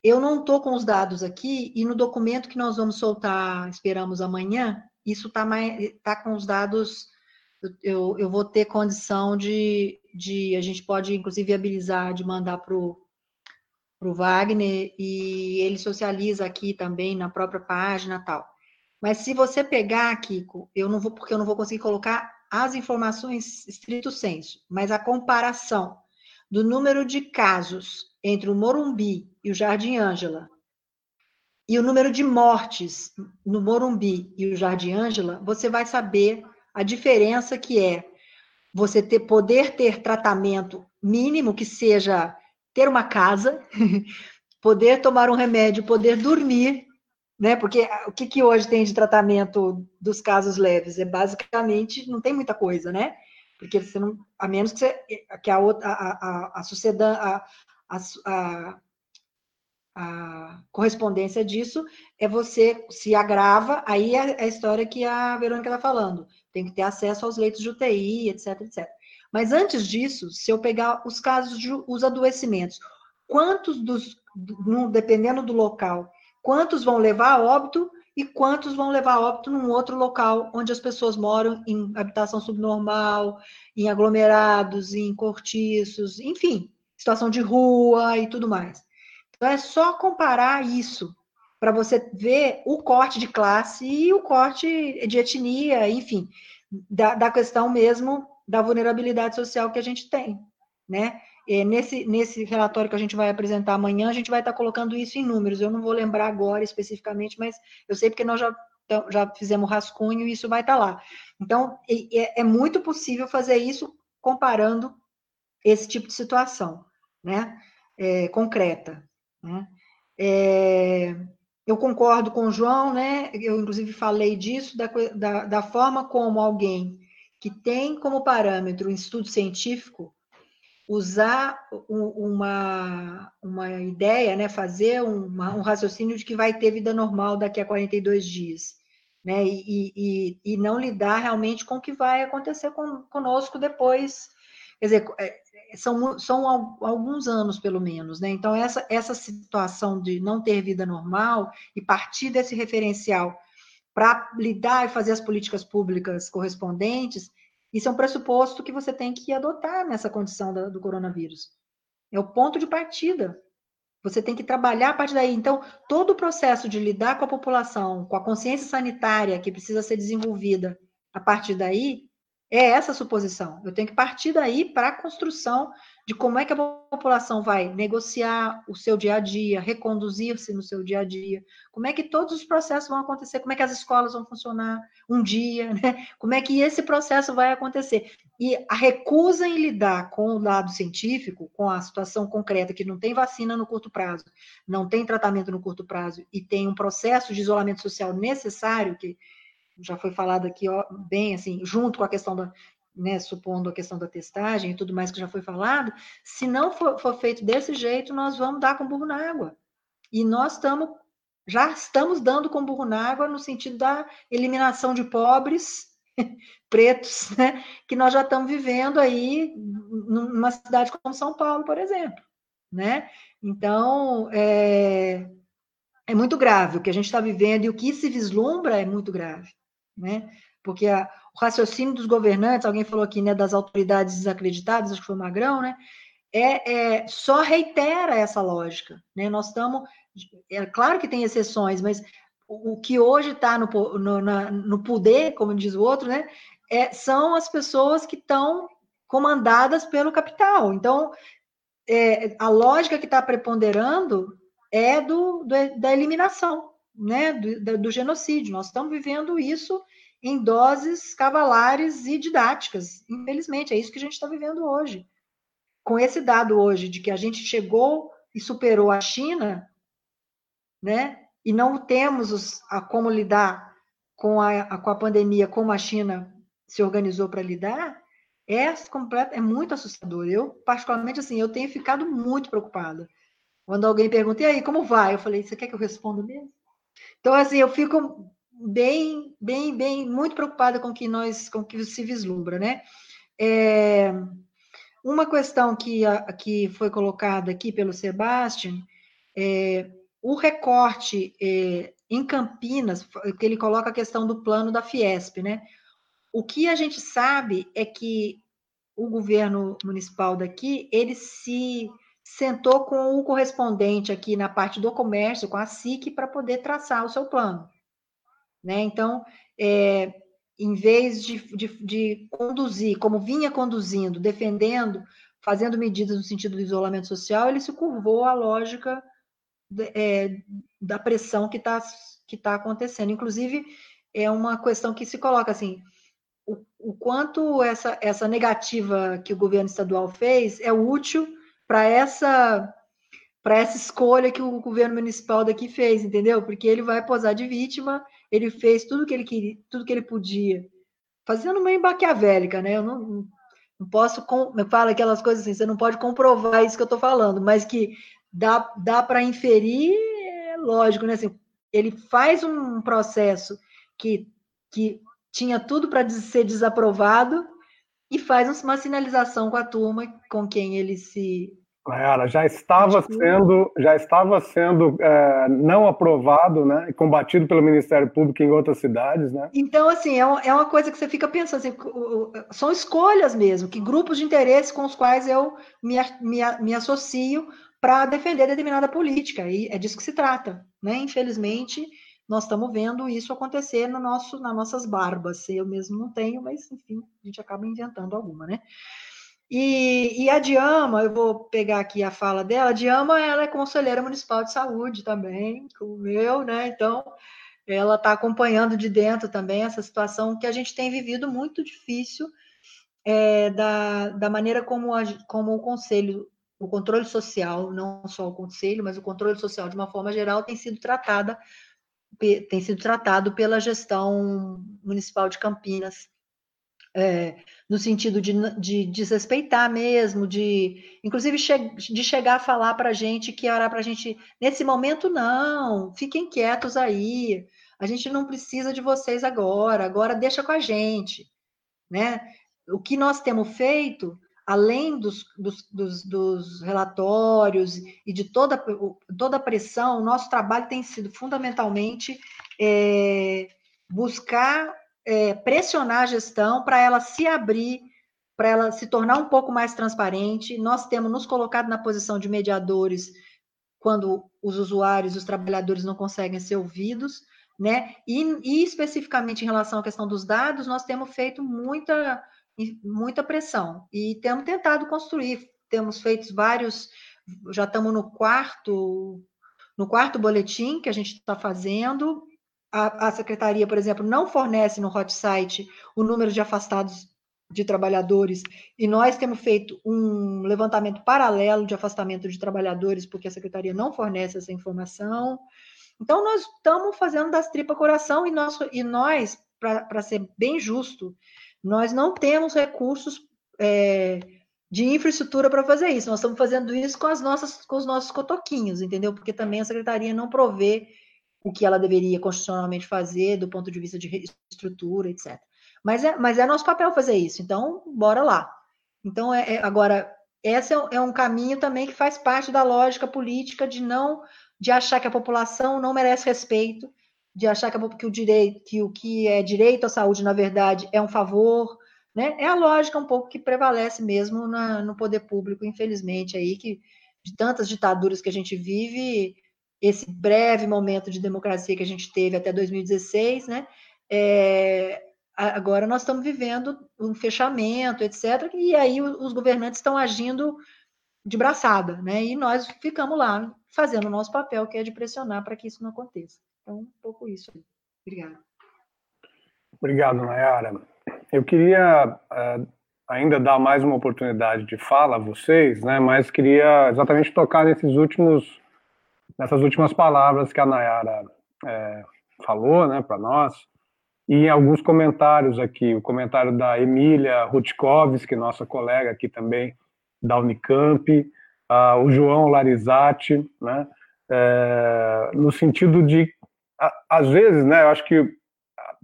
eu não estou com os dados aqui, e no documento que nós vamos soltar, esperamos amanhã, isso está tá com os dados, eu, eu vou ter condição de, de, a gente pode inclusive viabilizar, de mandar para o Wagner, e ele socializa aqui também na própria página tal. Mas se você pegar, Kiko, eu não vou, porque eu não vou conseguir colocar as informações estrito senso, mas a comparação do número de casos entre o Morumbi e o Jardim Ângela e o número de mortes no Morumbi e o Jardim Ângela, você vai saber a diferença que é você ter, poder ter tratamento mínimo, que seja ter uma casa, poder tomar um remédio, poder dormir, né? Porque o que, que hoje tem de tratamento dos casos leves? É basicamente, não tem muita coisa, né? Porque você não, a menos que, você, que a, outra, a, a, a sociedade, a, a, a correspondência disso é você se agrava, aí é a história que a Verônica está falando, tem que ter acesso aos leitos de UTI, etc, etc. Mas antes disso, se eu pegar os casos de os adoecimentos, quantos dos, dependendo do local, quantos vão levar a óbito e quantos vão levar a óbito num outro local onde as pessoas moram em habitação subnormal, em aglomerados, em cortiços, enfim, situação de rua e tudo mais. Então, é só comparar isso para você ver o corte de classe e o corte de etnia, enfim, da, da questão mesmo da vulnerabilidade social que a gente tem, né? E nesse, nesse relatório que a gente vai apresentar amanhã, a gente vai estar colocando isso em números. Eu não vou lembrar agora especificamente, mas eu sei porque nós já, já fizemos rascunho e isso vai estar lá. Então, é, é muito possível fazer isso comparando esse tipo de situação, né? É, concreta. Né? É, eu concordo com o João, né? Eu, inclusive, falei disso, da, da, da forma como alguém que tem como parâmetro um estudo científico usar uma, uma ideia, né, fazer uma, um raciocínio de que vai ter vida normal daqui a 42 dias, né, e, e, e não lidar realmente com o que vai acontecer com, conosco depois. Quer dizer, é, são, são alguns anos, pelo menos, né? Então, essa, essa situação de não ter vida normal e partir desse referencial para lidar e fazer as políticas públicas correspondentes, isso é um pressuposto que você tem que adotar nessa condição do, do coronavírus. É o ponto de partida. Você tem que trabalhar a partir daí. Então, todo o processo de lidar com a população, com a consciência sanitária que precisa ser desenvolvida a partir daí, é essa a suposição. Eu tenho que partir daí para a construção de como é que a população vai negociar o seu dia a dia, reconduzir-se no seu dia a dia, como é que todos os processos vão acontecer, como é que as escolas vão funcionar um dia, né? como é que esse processo vai acontecer. E a recusa em lidar com o lado científico, com a situação concreta, que não tem vacina no curto prazo, não tem tratamento no curto prazo e tem um processo de isolamento social necessário, que já foi falado aqui ó, bem assim, junto com a questão da, né, supondo a questão da testagem e tudo mais que já foi falado, se não for, for feito desse jeito, nós vamos dar com burro na água. E nós estamos, já estamos dando com burro na água no sentido da eliminação de pobres pretos, né, que nós já estamos vivendo aí numa cidade como São Paulo, por exemplo, né? Então, é, é muito grave o que a gente está vivendo e o que se vislumbra é muito grave né? Porque a, o raciocínio dos governantes, alguém falou aqui, né, das autoridades desacreditadas, acho que foi o Magrão, né? É, é, só reitera essa lógica, né? Nós estamos, é claro que tem exceções, mas o, o que hoje está no, no, no poder, como diz o outro, né? É, são as pessoas que estão comandadas pelo capital. Então, é, a lógica que está preponderando é do, do, da eliminação, né, do, do genocídio. Nós estamos vivendo isso em doses cavalares e didáticas. Infelizmente, é isso que a gente está vivendo hoje. Com esse dado hoje de que a gente chegou e superou a China, né? E não temos os, a como lidar com a, a, com a pandemia, como a China se organizou para lidar, é completo, é muito assustador. Eu, particularmente, assim, eu tenho ficado muito preocupada. Quando alguém pergunta, e aí, como vai? Eu falei, você quer que eu responda mesmo? Então, assim, eu fico bem, bem, bem, muito preocupada com que nós, com que se vislumbra, né? É, uma questão que, que foi colocada aqui pelo Sebastian, é, o recorte é, em Campinas, que ele coloca a questão do plano da Fiesp, né? O que a gente sabe é que o governo municipal daqui, ele se sentou com o correspondente aqui na parte do comércio, com a SIC, para poder traçar o seu plano. Né? Então, é, em vez de, de, de conduzir, como vinha conduzindo, defendendo, fazendo medidas no sentido do isolamento social, ele se curvou à lógica é, da pressão que está que tá acontecendo. Inclusive, é uma questão que se coloca assim: o, o quanto essa, essa negativa que o governo estadual fez é útil para essa para essa escolha que o governo municipal daqui fez, entendeu? Porque ele vai posar de vítima, ele fez tudo que ele queria, tudo que ele podia, fazendo uma embaquiavélica, né? Eu não, não posso, eu falo aquelas coisas assim, você não pode comprovar isso que eu estou falando, mas que dá, dá para inferir, é lógico, né? Assim, ele faz um processo que, que tinha tudo para ser desaprovado e faz uma sinalização com a turma com quem ele se Mayara, já estava sendo, já estava sendo é, não aprovado, né, e combatido pelo Ministério Público em outras cidades, né? Então, assim, é, é uma coisa que você fica pensando, assim, são escolhas mesmo, que grupos de interesse com os quais eu me, me, me associo para defender determinada política, e é disso que se trata, né? Infelizmente, nós estamos vendo isso acontecer no nosso, nas nossas barbas. Eu mesmo não tenho, mas enfim, a gente acaba inventando alguma, né? E, e, a Diama, eu vou pegar aqui a fala dela, a Diama ela é conselheira municipal de saúde também, como eu, né? Então, ela está acompanhando de dentro também essa situação que a gente tem vivido muito difícil é, da, da maneira como, a, como o conselho, o controle social, não só o conselho, mas o controle social de uma forma geral tem sido tratada tem sido tratado pela gestão municipal de Campinas é, no sentido de, de desrespeitar mesmo, de inclusive che de chegar a falar para a gente que era para a gente, nesse momento, não, fiquem quietos aí, a gente não precisa de vocês agora, agora deixa com a gente. Né? O que nós temos feito, além dos, dos, dos, dos relatórios e de toda, toda a pressão, o nosso trabalho tem sido fundamentalmente é, buscar é, pressionar a gestão para ela se abrir, para ela se tornar um pouco mais transparente. Nós temos nos colocado na posição de mediadores quando os usuários, os trabalhadores não conseguem ser ouvidos, né? E, e especificamente em relação à questão dos dados, nós temos feito muita, muita pressão e temos tentado construir, temos feito vários, já estamos no quarto, no quarto boletim que a gente está fazendo, a, a secretaria, por exemplo, não fornece no hot site o número de afastados de trabalhadores, e nós temos feito um levantamento paralelo de afastamento de trabalhadores, porque a secretaria não fornece essa informação. Então, nós estamos fazendo das tripas coração, e nós, e nós para ser bem justo, nós não temos recursos é, de infraestrutura para fazer isso. Nós estamos fazendo isso com as nossas, com os nossos cotoquinhos, entendeu? Porque também a secretaria não provê o que ela deveria constitucionalmente fazer do ponto de vista de estrutura, etc. Mas é, mas é nosso papel fazer isso, então bora lá. Então, é, é agora, esse é, é, um caminho também que faz parte da lógica política de não de achar que a população não merece respeito, de achar que, que o direito, que o que é direito à saúde, na verdade, é um favor, né? É a lógica um pouco que prevalece mesmo na, no poder público, infelizmente, aí, que de tantas ditaduras que a gente vive, esse breve momento de democracia que a gente teve até 2016, né? É, agora nós estamos vivendo um fechamento, etc. E aí os governantes estão agindo de braçada, né? E nós ficamos lá fazendo o nosso papel, que é de pressionar para que isso não aconteça. Então, um pouco isso. Obrigada. Obrigado, Nayara. Eu queria uh, ainda dar mais uma oportunidade de fala a vocês, né? Mas queria exatamente tocar nesses últimos nessas últimas palavras que a Nayara é, falou né, para nós, e em alguns comentários aqui, o comentário da Emília Rutkovski, nossa colega aqui também da Unicamp, uh, o João Larizati, né, é, no sentido de, a, às vezes, né, eu acho que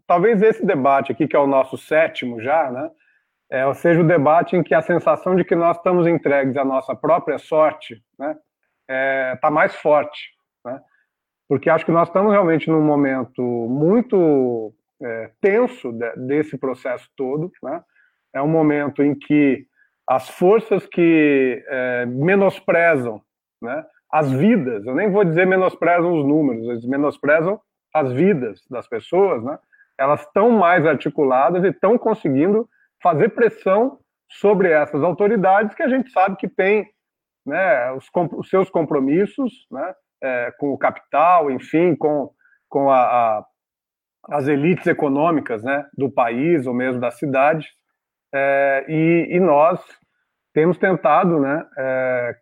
talvez esse debate aqui, que é o nosso sétimo já, né, é, seja o debate em que a sensação de que nós estamos entregues à nossa própria sorte, né, está é, tá mais forte, né? porque acho que nós estamos realmente num momento muito é, tenso de, desse processo todo. Né? É um momento em que as forças que é, menosprezam né, as vidas, eu nem vou dizer menosprezam os números, eles menosprezam as vidas das pessoas, né, elas estão mais articuladas e estão conseguindo fazer pressão sobre essas autoridades que a gente sabe que têm né, os, os, seus compromissos né, é, com o capital, enfim, com, com a, a, as elites econômicas né, do país ou mesmo da cidade. É, e, e, nós temos tentado, né, é,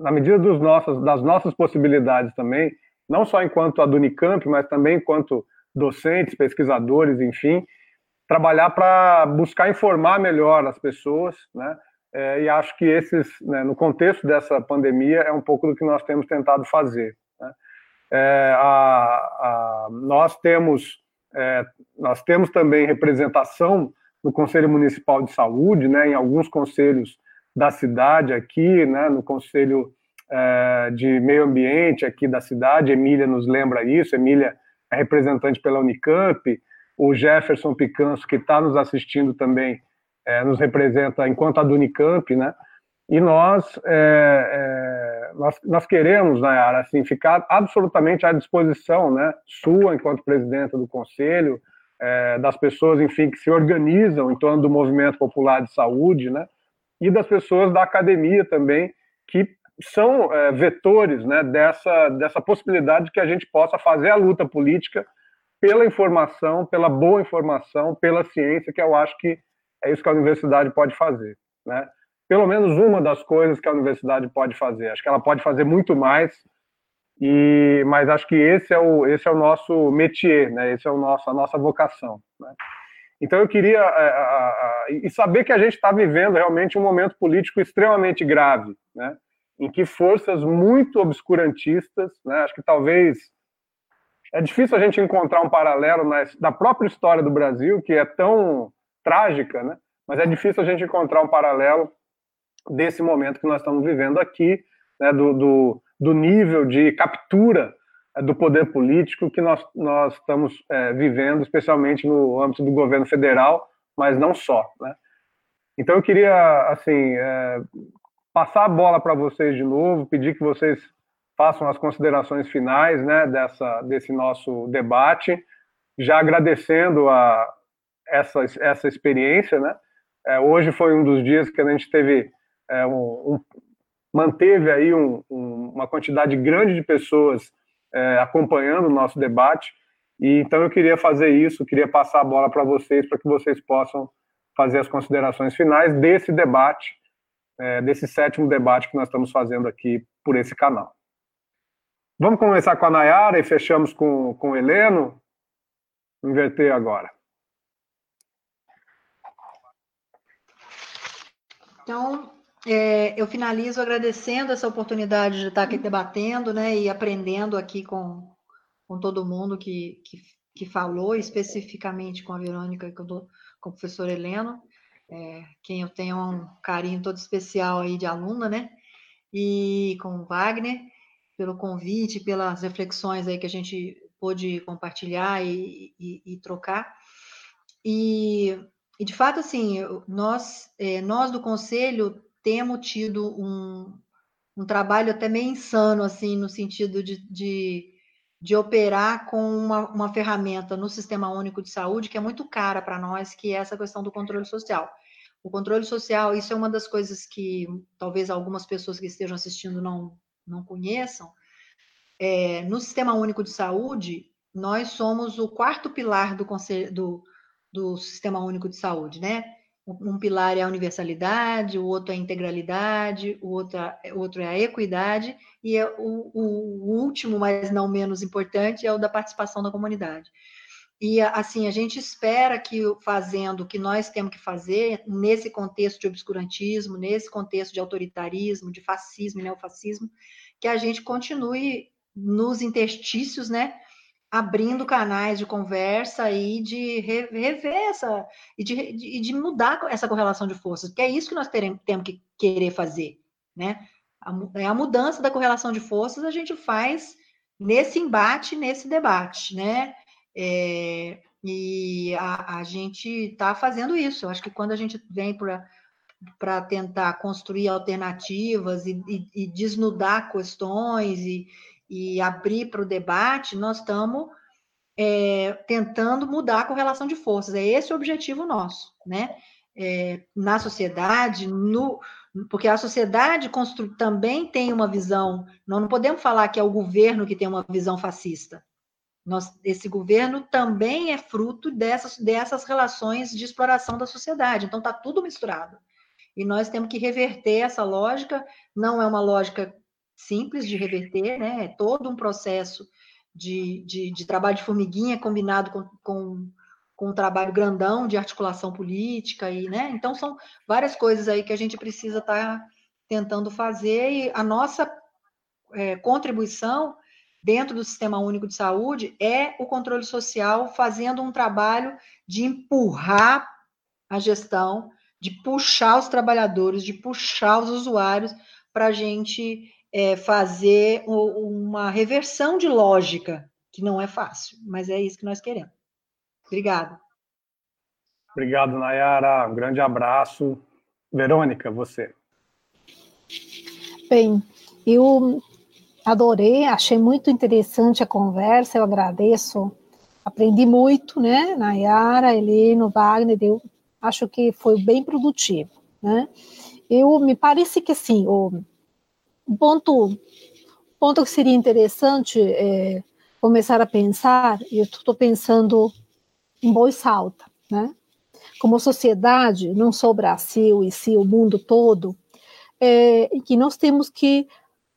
na medida dos nossas, das nossas possibilidades também, não só enquanto a do Unicamp, mas também enquanto docentes, pesquisadores, enfim, trabalhar para buscar informar melhor as pessoas, né? É, e acho que esses, né, no contexto dessa pandemia, é um pouco do que nós temos tentado fazer. Né? É, a, a, nós temos é, nós temos também representação no Conselho Municipal de Saúde, né, em alguns conselhos da cidade aqui, né, no Conselho é, de Meio Ambiente aqui da cidade, Emília nos lembra isso, Emília é representante pela Unicamp, o Jefferson Picanso, que está nos assistindo também, é, nos representa enquanto a do Unicamp, né? E nós, é, é, nós, nós queremos, Nayara, assim, ficar absolutamente à disposição, né, sua, enquanto presidenta do Conselho, é, das pessoas, enfim, que se organizam em torno do Movimento Popular de Saúde, né, e das pessoas da academia também, que são é, vetores né, dessa, dessa possibilidade de que a gente possa fazer a luta política pela informação, pela boa informação, pela ciência, que eu acho que é isso que a universidade pode fazer. Né? Pelo menos uma das coisas que a universidade pode fazer. Acho que ela pode fazer muito mais, e, mas acho que esse é o, esse é o nosso métier, né? esse é o nosso, a nossa vocação. Né? Então eu queria é, e saber que a gente está vivendo realmente um momento político extremamente grave, né? em que forças muito obscurantistas, né? acho que talvez é difícil a gente encontrar um paralelo na, da própria história do Brasil, que é tão trágica, né? mas é difícil a gente encontrar um paralelo desse momento que nós estamos vivendo aqui, né? do, do, do nível de captura é, do poder político que nós, nós estamos é, vivendo, especialmente no âmbito do governo federal, mas não só. Né? Então eu queria assim é, passar a bola para vocês de novo, pedir que vocês façam as considerações finais né, dessa, desse nosso debate, já agradecendo a essa, essa experiência. Né? É, hoje foi um dos dias que a gente teve é, um, um, manteve aí um, uma quantidade grande de pessoas é, acompanhando o nosso debate. E então eu queria fazer isso, queria passar a bola para vocês para que vocês possam fazer as considerações finais desse debate, é, desse sétimo debate que nós estamos fazendo aqui por esse canal. Vamos começar com a Nayara e fechamos com, com o Heleno. Inverter agora. Então, é, eu finalizo agradecendo essa oportunidade de estar aqui debatendo né, e aprendendo aqui com, com todo mundo que, que, que falou, especificamente com a Verônica e com, com o professor Heleno, é, quem eu tenho um carinho todo especial aí de aluna, né? E com o Wagner pelo convite, pelas reflexões aí que a gente pôde compartilhar e, e, e trocar. E, e, de fato, assim, nós, é, nós do Conselho temos tido um, um trabalho até meio insano, assim, no sentido de, de, de operar com uma, uma ferramenta no Sistema Único de Saúde que é muito cara para nós, que é essa questão do controle social. O controle social, isso é uma das coisas que talvez algumas pessoas que estejam assistindo não, não conheçam, é, no Sistema Único de Saúde, nós somos o quarto pilar do, do, do Sistema Único de Saúde, né? Um pilar é a universalidade, o outro é a integralidade, o outro, é, o outro é a equidade, e é o, o, último, mas não menos importante, é o da participação da comunidade. E, assim, a gente espera que, fazendo o que nós temos que fazer, nesse contexto de obscurantismo, nesse contexto de autoritarismo, de fascismo e neofascismo, que a gente continue nos interstícios, né? Abrindo canais de conversa e de rever essa, e de, de, de mudar essa correlação de forças, porque é isso que nós teremos, temos que querer fazer, né? A, é a mudança da correlação de forças a gente faz nesse embate, nesse debate, né? É, e a, a gente está fazendo isso. Eu acho que quando a gente vem para para tentar construir alternativas e, e, e, desnudar questões e, e abrir para o debate, nós estamos é, tentando mudar a correlação de forças. É esse o objetivo nosso, né? É, na sociedade, no, porque a sociedade constru, também tem uma visão. Nós não podemos falar que é o governo que tem uma visão fascista. Nós, esse governo também é fruto dessas, dessas relações de exploração da sociedade. Então, está tudo misturado. E nós temos que reverter essa lógica. Não é uma lógica simples de reverter, né? É todo um processo de, de, de trabalho de formiguinha combinado com, com, com um trabalho grandão de articulação política e, né? Então são várias coisas aí que a gente precisa estar tá tentando fazer e a nossa é, contribuição dentro do Sistema Único de Saúde é o controle social fazendo um trabalho de empurrar a gestão, de puxar os trabalhadores, de puxar os usuários para a gente é, fazer uma reversão de lógica, que não é fácil, mas é isso que nós queremos. Obrigada. Obrigado, Nayara. Um grande abraço. Verônica, você. Bem, eu adorei, achei muito interessante a conversa, eu agradeço. Aprendi muito, né? Nayara, Heleno, Wagner, eu acho que foi bem produtivo, né? Eu, me parece que, assim, o, um ponto, ponto que seria interessante é, começar a pensar, e eu estou pensando em voz alta, né? Como sociedade, não só o Brasil e sim o mundo todo, é, que nós temos que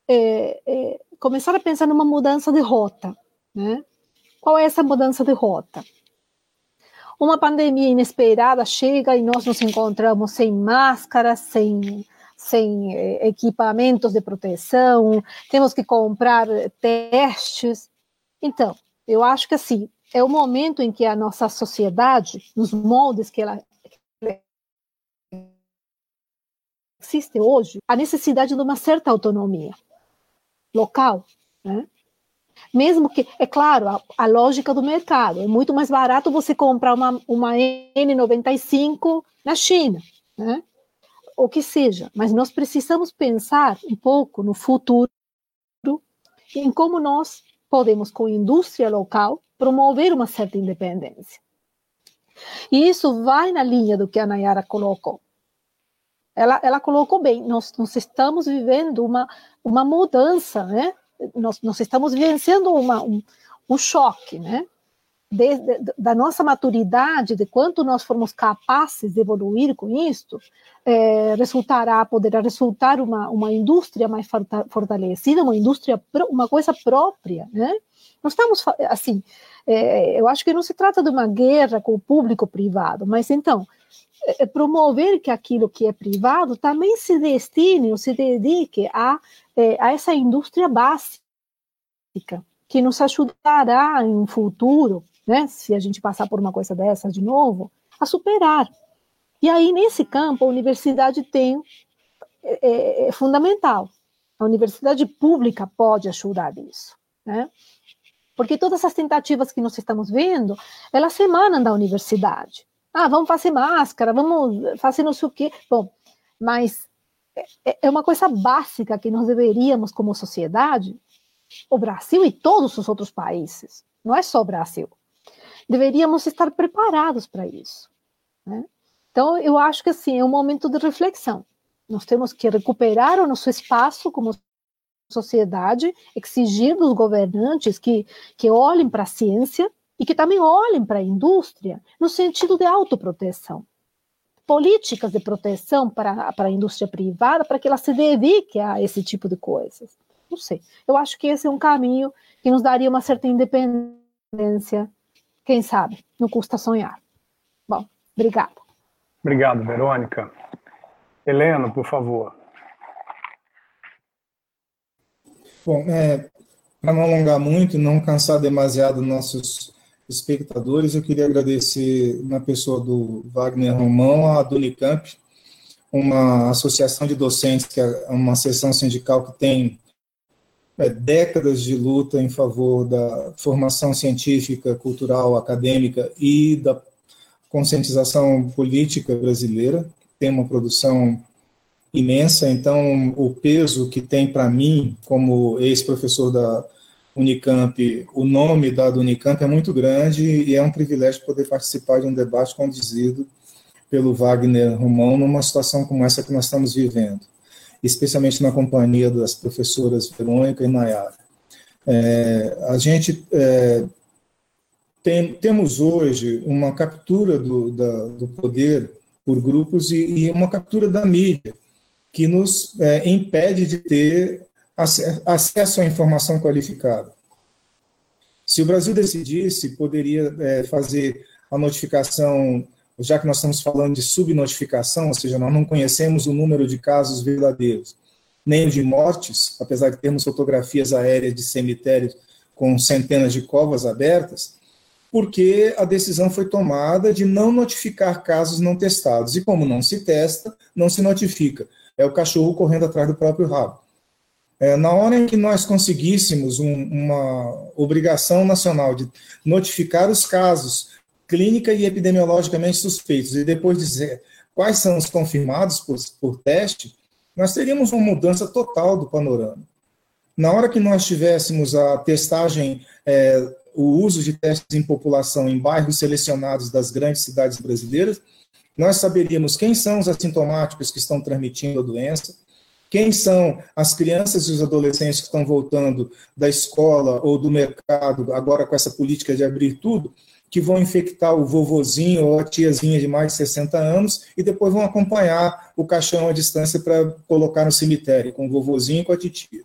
é, é, começar a pensar numa mudança de rota, né? Qual é essa mudança de rota? Uma pandemia inesperada chega e nós nos encontramos sem máscara, sem sem eh, equipamentos de proteção, temos que comprar testes. Então, eu acho que assim, é o momento em que a nossa sociedade, nos moldes que ela existe hoje, a necessidade de uma certa autonomia local, né? Mesmo que, é claro, a, a, lógica do mercado, é muito mais barato você comprar uma, uma N95 na China, né? O que seja, mas nós precisamos pensar um pouco no futuro em como nós podemos, com a indústria local, promover uma certa independência. E isso vai na linha do que a Nayara colocou. Ela, ela colocou bem, nós, nós estamos vivendo uma, uma mudança, né? Nós, nós estamos vivenciando uma, um, um choque, né? De, de, da nossa maturidade, de quanto nós formos capazes de evoluir com isto, é, resultará, poderá resultar uma, uma indústria mais fortalecida, uma indústria, uma coisa própria, né? Nós estamos, assim, é, eu acho que não se trata de uma guerra com o público privado, mas então, é, promover que aquilo que é privado também se destine ou se dedique a, é, a essa indústria básica, que nos ajudará em um futuro né, se a gente passar por uma coisa dessa de novo, a superar. E aí, nesse campo, a universidade tem, é, é, é fundamental. A universidade pública pode ajudar nisso, né? Porque todas as tentativas que nós estamos vendo, elas emanam da universidade. Ah, vamos fazer máscara, vamos fazer não sei o quê. Bom, mas é, é uma coisa básica que nós deveríamos, como sociedade, o Brasil e todos os outros países, não é só o Brasil, deveríamos estar preparados para isso. Né? Então, eu acho que assim é um momento de reflexão. Nós temos que recuperar o nosso espaço como sociedade, exigir dos governantes que, que olhem para a ciência e que também olhem para a indústria no sentido de autoproteção. Políticas de proteção para, para a indústria privada, para que ela se dedique a esse tipo de coisas. Não sei. Eu acho que esse é um caminho que nos daria uma certa independência quem sabe? Não custa sonhar. Bom, obrigada. Obrigado, Verônica. Helena, por favor. Bom, é, para não alongar muito, não cansar demasiado nossos espectadores, eu queria agradecer na pessoa do Wagner Romão, a Dunicamp, uma associação de docentes, que é uma seção sindical que tem é, décadas de luta em favor da formação científica, cultural, acadêmica e da conscientização política brasileira. Tem uma produção imensa, então o peso que tem para mim, como ex-professor da Unicamp, o nome dado Unicamp é muito grande e é um privilégio poder participar de um debate conduzido pelo Wagner Romão numa situação como essa que nós estamos vivendo, especialmente na companhia das professoras Verônica e Nayara. É, a gente é, tem, temos hoje uma captura do, da, do poder por grupos e, e, uma captura da mídia que nos é, impede de ter acesso à informação qualificada. Se o Brasil decidisse, poderia é, fazer a notificação, já que nós estamos falando de subnotificação, ou seja, nós não conhecemos o número de casos verdadeiros, nem de mortes, apesar de termos fotografias aéreas de cemitérios com centenas de covas abertas, porque a decisão foi tomada de não notificar casos não testados. E como não se testa, não se notifica. É o cachorro correndo atrás do próprio rabo. É, na hora em que nós conseguíssemos um, uma obrigação nacional de notificar os casos clínica e epidemiologicamente suspeitos e depois dizer quais são os confirmados por, por teste, nós teríamos uma mudança total do panorama. Na hora que nós tivéssemos a testagem, é, o uso de testes em população em bairros selecionados das grandes cidades brasileiras, nós saberíamos quem são os assintomáticos que estão transmitindo a doença, quem são as crianças e os adolescentes que estão voltando da escola ou do mercado, agora com essa política de abrir tudo, que vão infectar o vovozinho ou a tiazinha de mais de 60 anos e depois vão acompanhar o caixão à distância para colocar no cemitério, com o vovozinho e com a titia.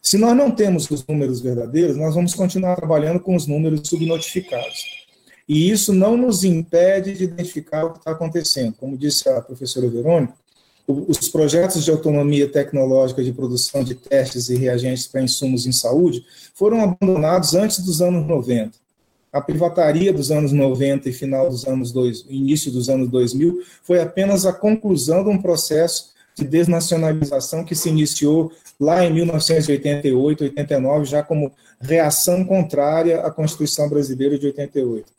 Se nós não temos os números verdadeiros, nós vamos continuar trabalhando com os números subnotificados. E isso não nos impede de identificar o que está acontecendo. Como disse a professora Verônica, os projetos de autonomia tecnológica de produção de testes e reagentes para insumos em saúde foram abandonados antes dos anos 90. A privataria dos anos 90 e final dos anos dois, início dos anos 2000 foi apenas a conclusão de um processo de desnacionalização que se iniciou lá em 1988, 89, já como reação contrária à Constituição Brasileira de 88.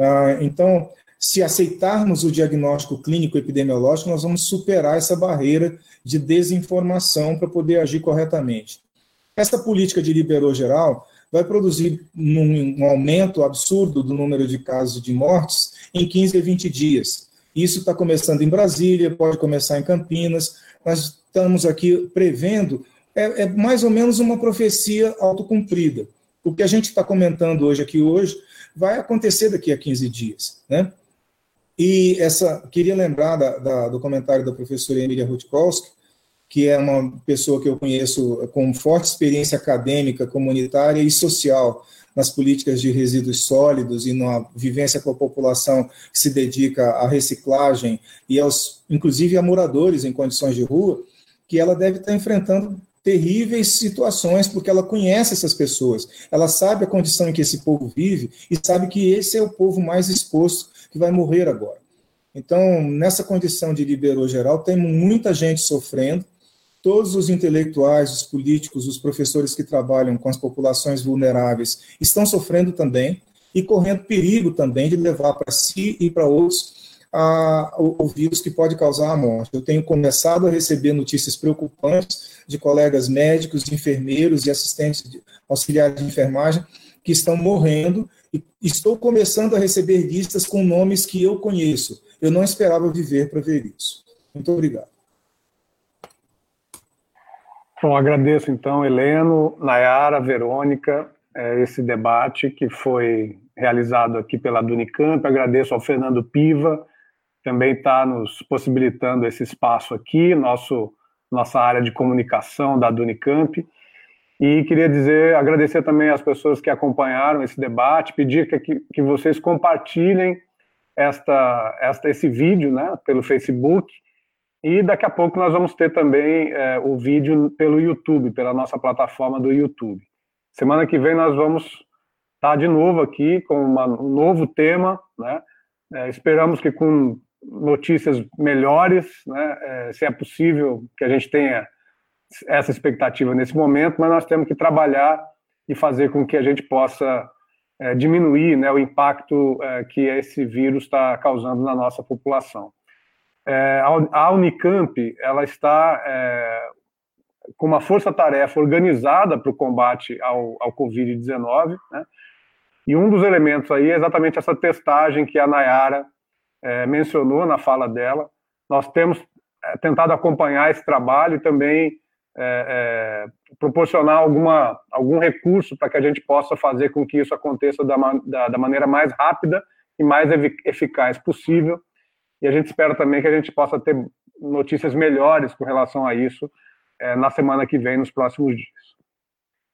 Ah, então, se aceitarmos o diagnóstico clínico epidemiológico, nós vamos superar essa barreira de desinformação para poder agir corretamente. Essa política de liberou geral vai produzir um aumento absurdo do número de casos de mortes em 15 a 20 dias. Isso está começando em Brasília, pode começar em Campinas. Nós estamos aqui prevendo, é, é mais ou menos uma profecia autocumprida. O que a gente está comentando hoje aqui hoje vai acontecer daqui a 15 dias, né? E essa, queria lembrar da, da, do comentário da professora Emília Rutkowski, que é uma pessoa que eu conheço com forte experiência acadêmica, comunitária e social nas políticas de resíduos sólidos e na vivência com a população que se dedica à reciclagem e aos, inclusive a moradores em condições de rua, que ela deve estar enfrentando terríveis situações, porque ela conhece essas pessoas, ela sabe a condição em que esse povo vive e sabe que esse é o povo mais exposto que vai morrer agora. Então, nessa condição de liberou geral, tem muita gente sofrendo, todos os intelectuais, os políticos, os professores que trabalham com as populações vulneráveis estão sofrendo também e correndo perigo também de levar para si e para outros a, o, o vírus que pode causar a morte. Eu tenho começado a receber notícias preocupantes de colegas médicos, enfermeiros e assistentes de, auxiliares de enfermagem que estão morrendo e estou começando a receber listas com nomes que eu conheço. Eu não esperava viver para ver isso. Muito obrigado. Bom, agradeço então, Heleno, Nayara, Verônica, é, esse debate que foi realizado aqui pela Dunicamp. Agradeço ao Fernando Piva, também está nos possibilitando esse espaço aqui, nosso, nossa área de comunicação da Dunicamp. E queria dizer, agradecer também às pessoas que acompanharam esse debate, pedir que, que vocês compartilhem esta, esta, esse vídeo né, pelo Facebook. E daqui a pouco nós vamos ter também é, o vídeo pelo YouTube, pela nossa plataforma do YouTube. Semana que vem nós vamos estar de novo aqui com uma, um novo tema, né? É, esperamos que com notícias melhores, né? É, se é possível que a gente tenha essa expectativa nesse momento, mas nós temos que trabalhar e fazer com que a gente possa é, diminuir né, o impacto é, que esse vírus está causando na nossa população. É, a Unicamp ela está é, com uma força-tarefa organizada para o combate ao, ao Covid-19, né? E um dos elementos aí é exatamente essa testagem que a Nayara é, mencionou na fala dela. Nós temos é, tentado acompanhar esse trabalho e também é, é proporcionar alguma, algum recurso para que a gente possa fazer com que isso aconteça da, da, da maneira mais rápida e mais eficaz possível. E a gente espera também que a gente possa ter notícias melhores com relação a isso é, na semana que vem, nos próximos dias.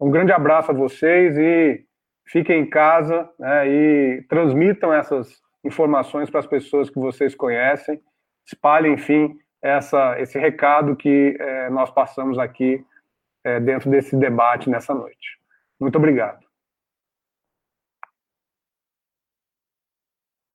Um grande abraço a vocês e fiquem em casa né, e transmitam essas informações para as pessoas que vocês conhecem, espalhem, enfim, essa, esse recado que é, nós passamos aqui é, dentro desse debate nessa noite. Muito obrigado.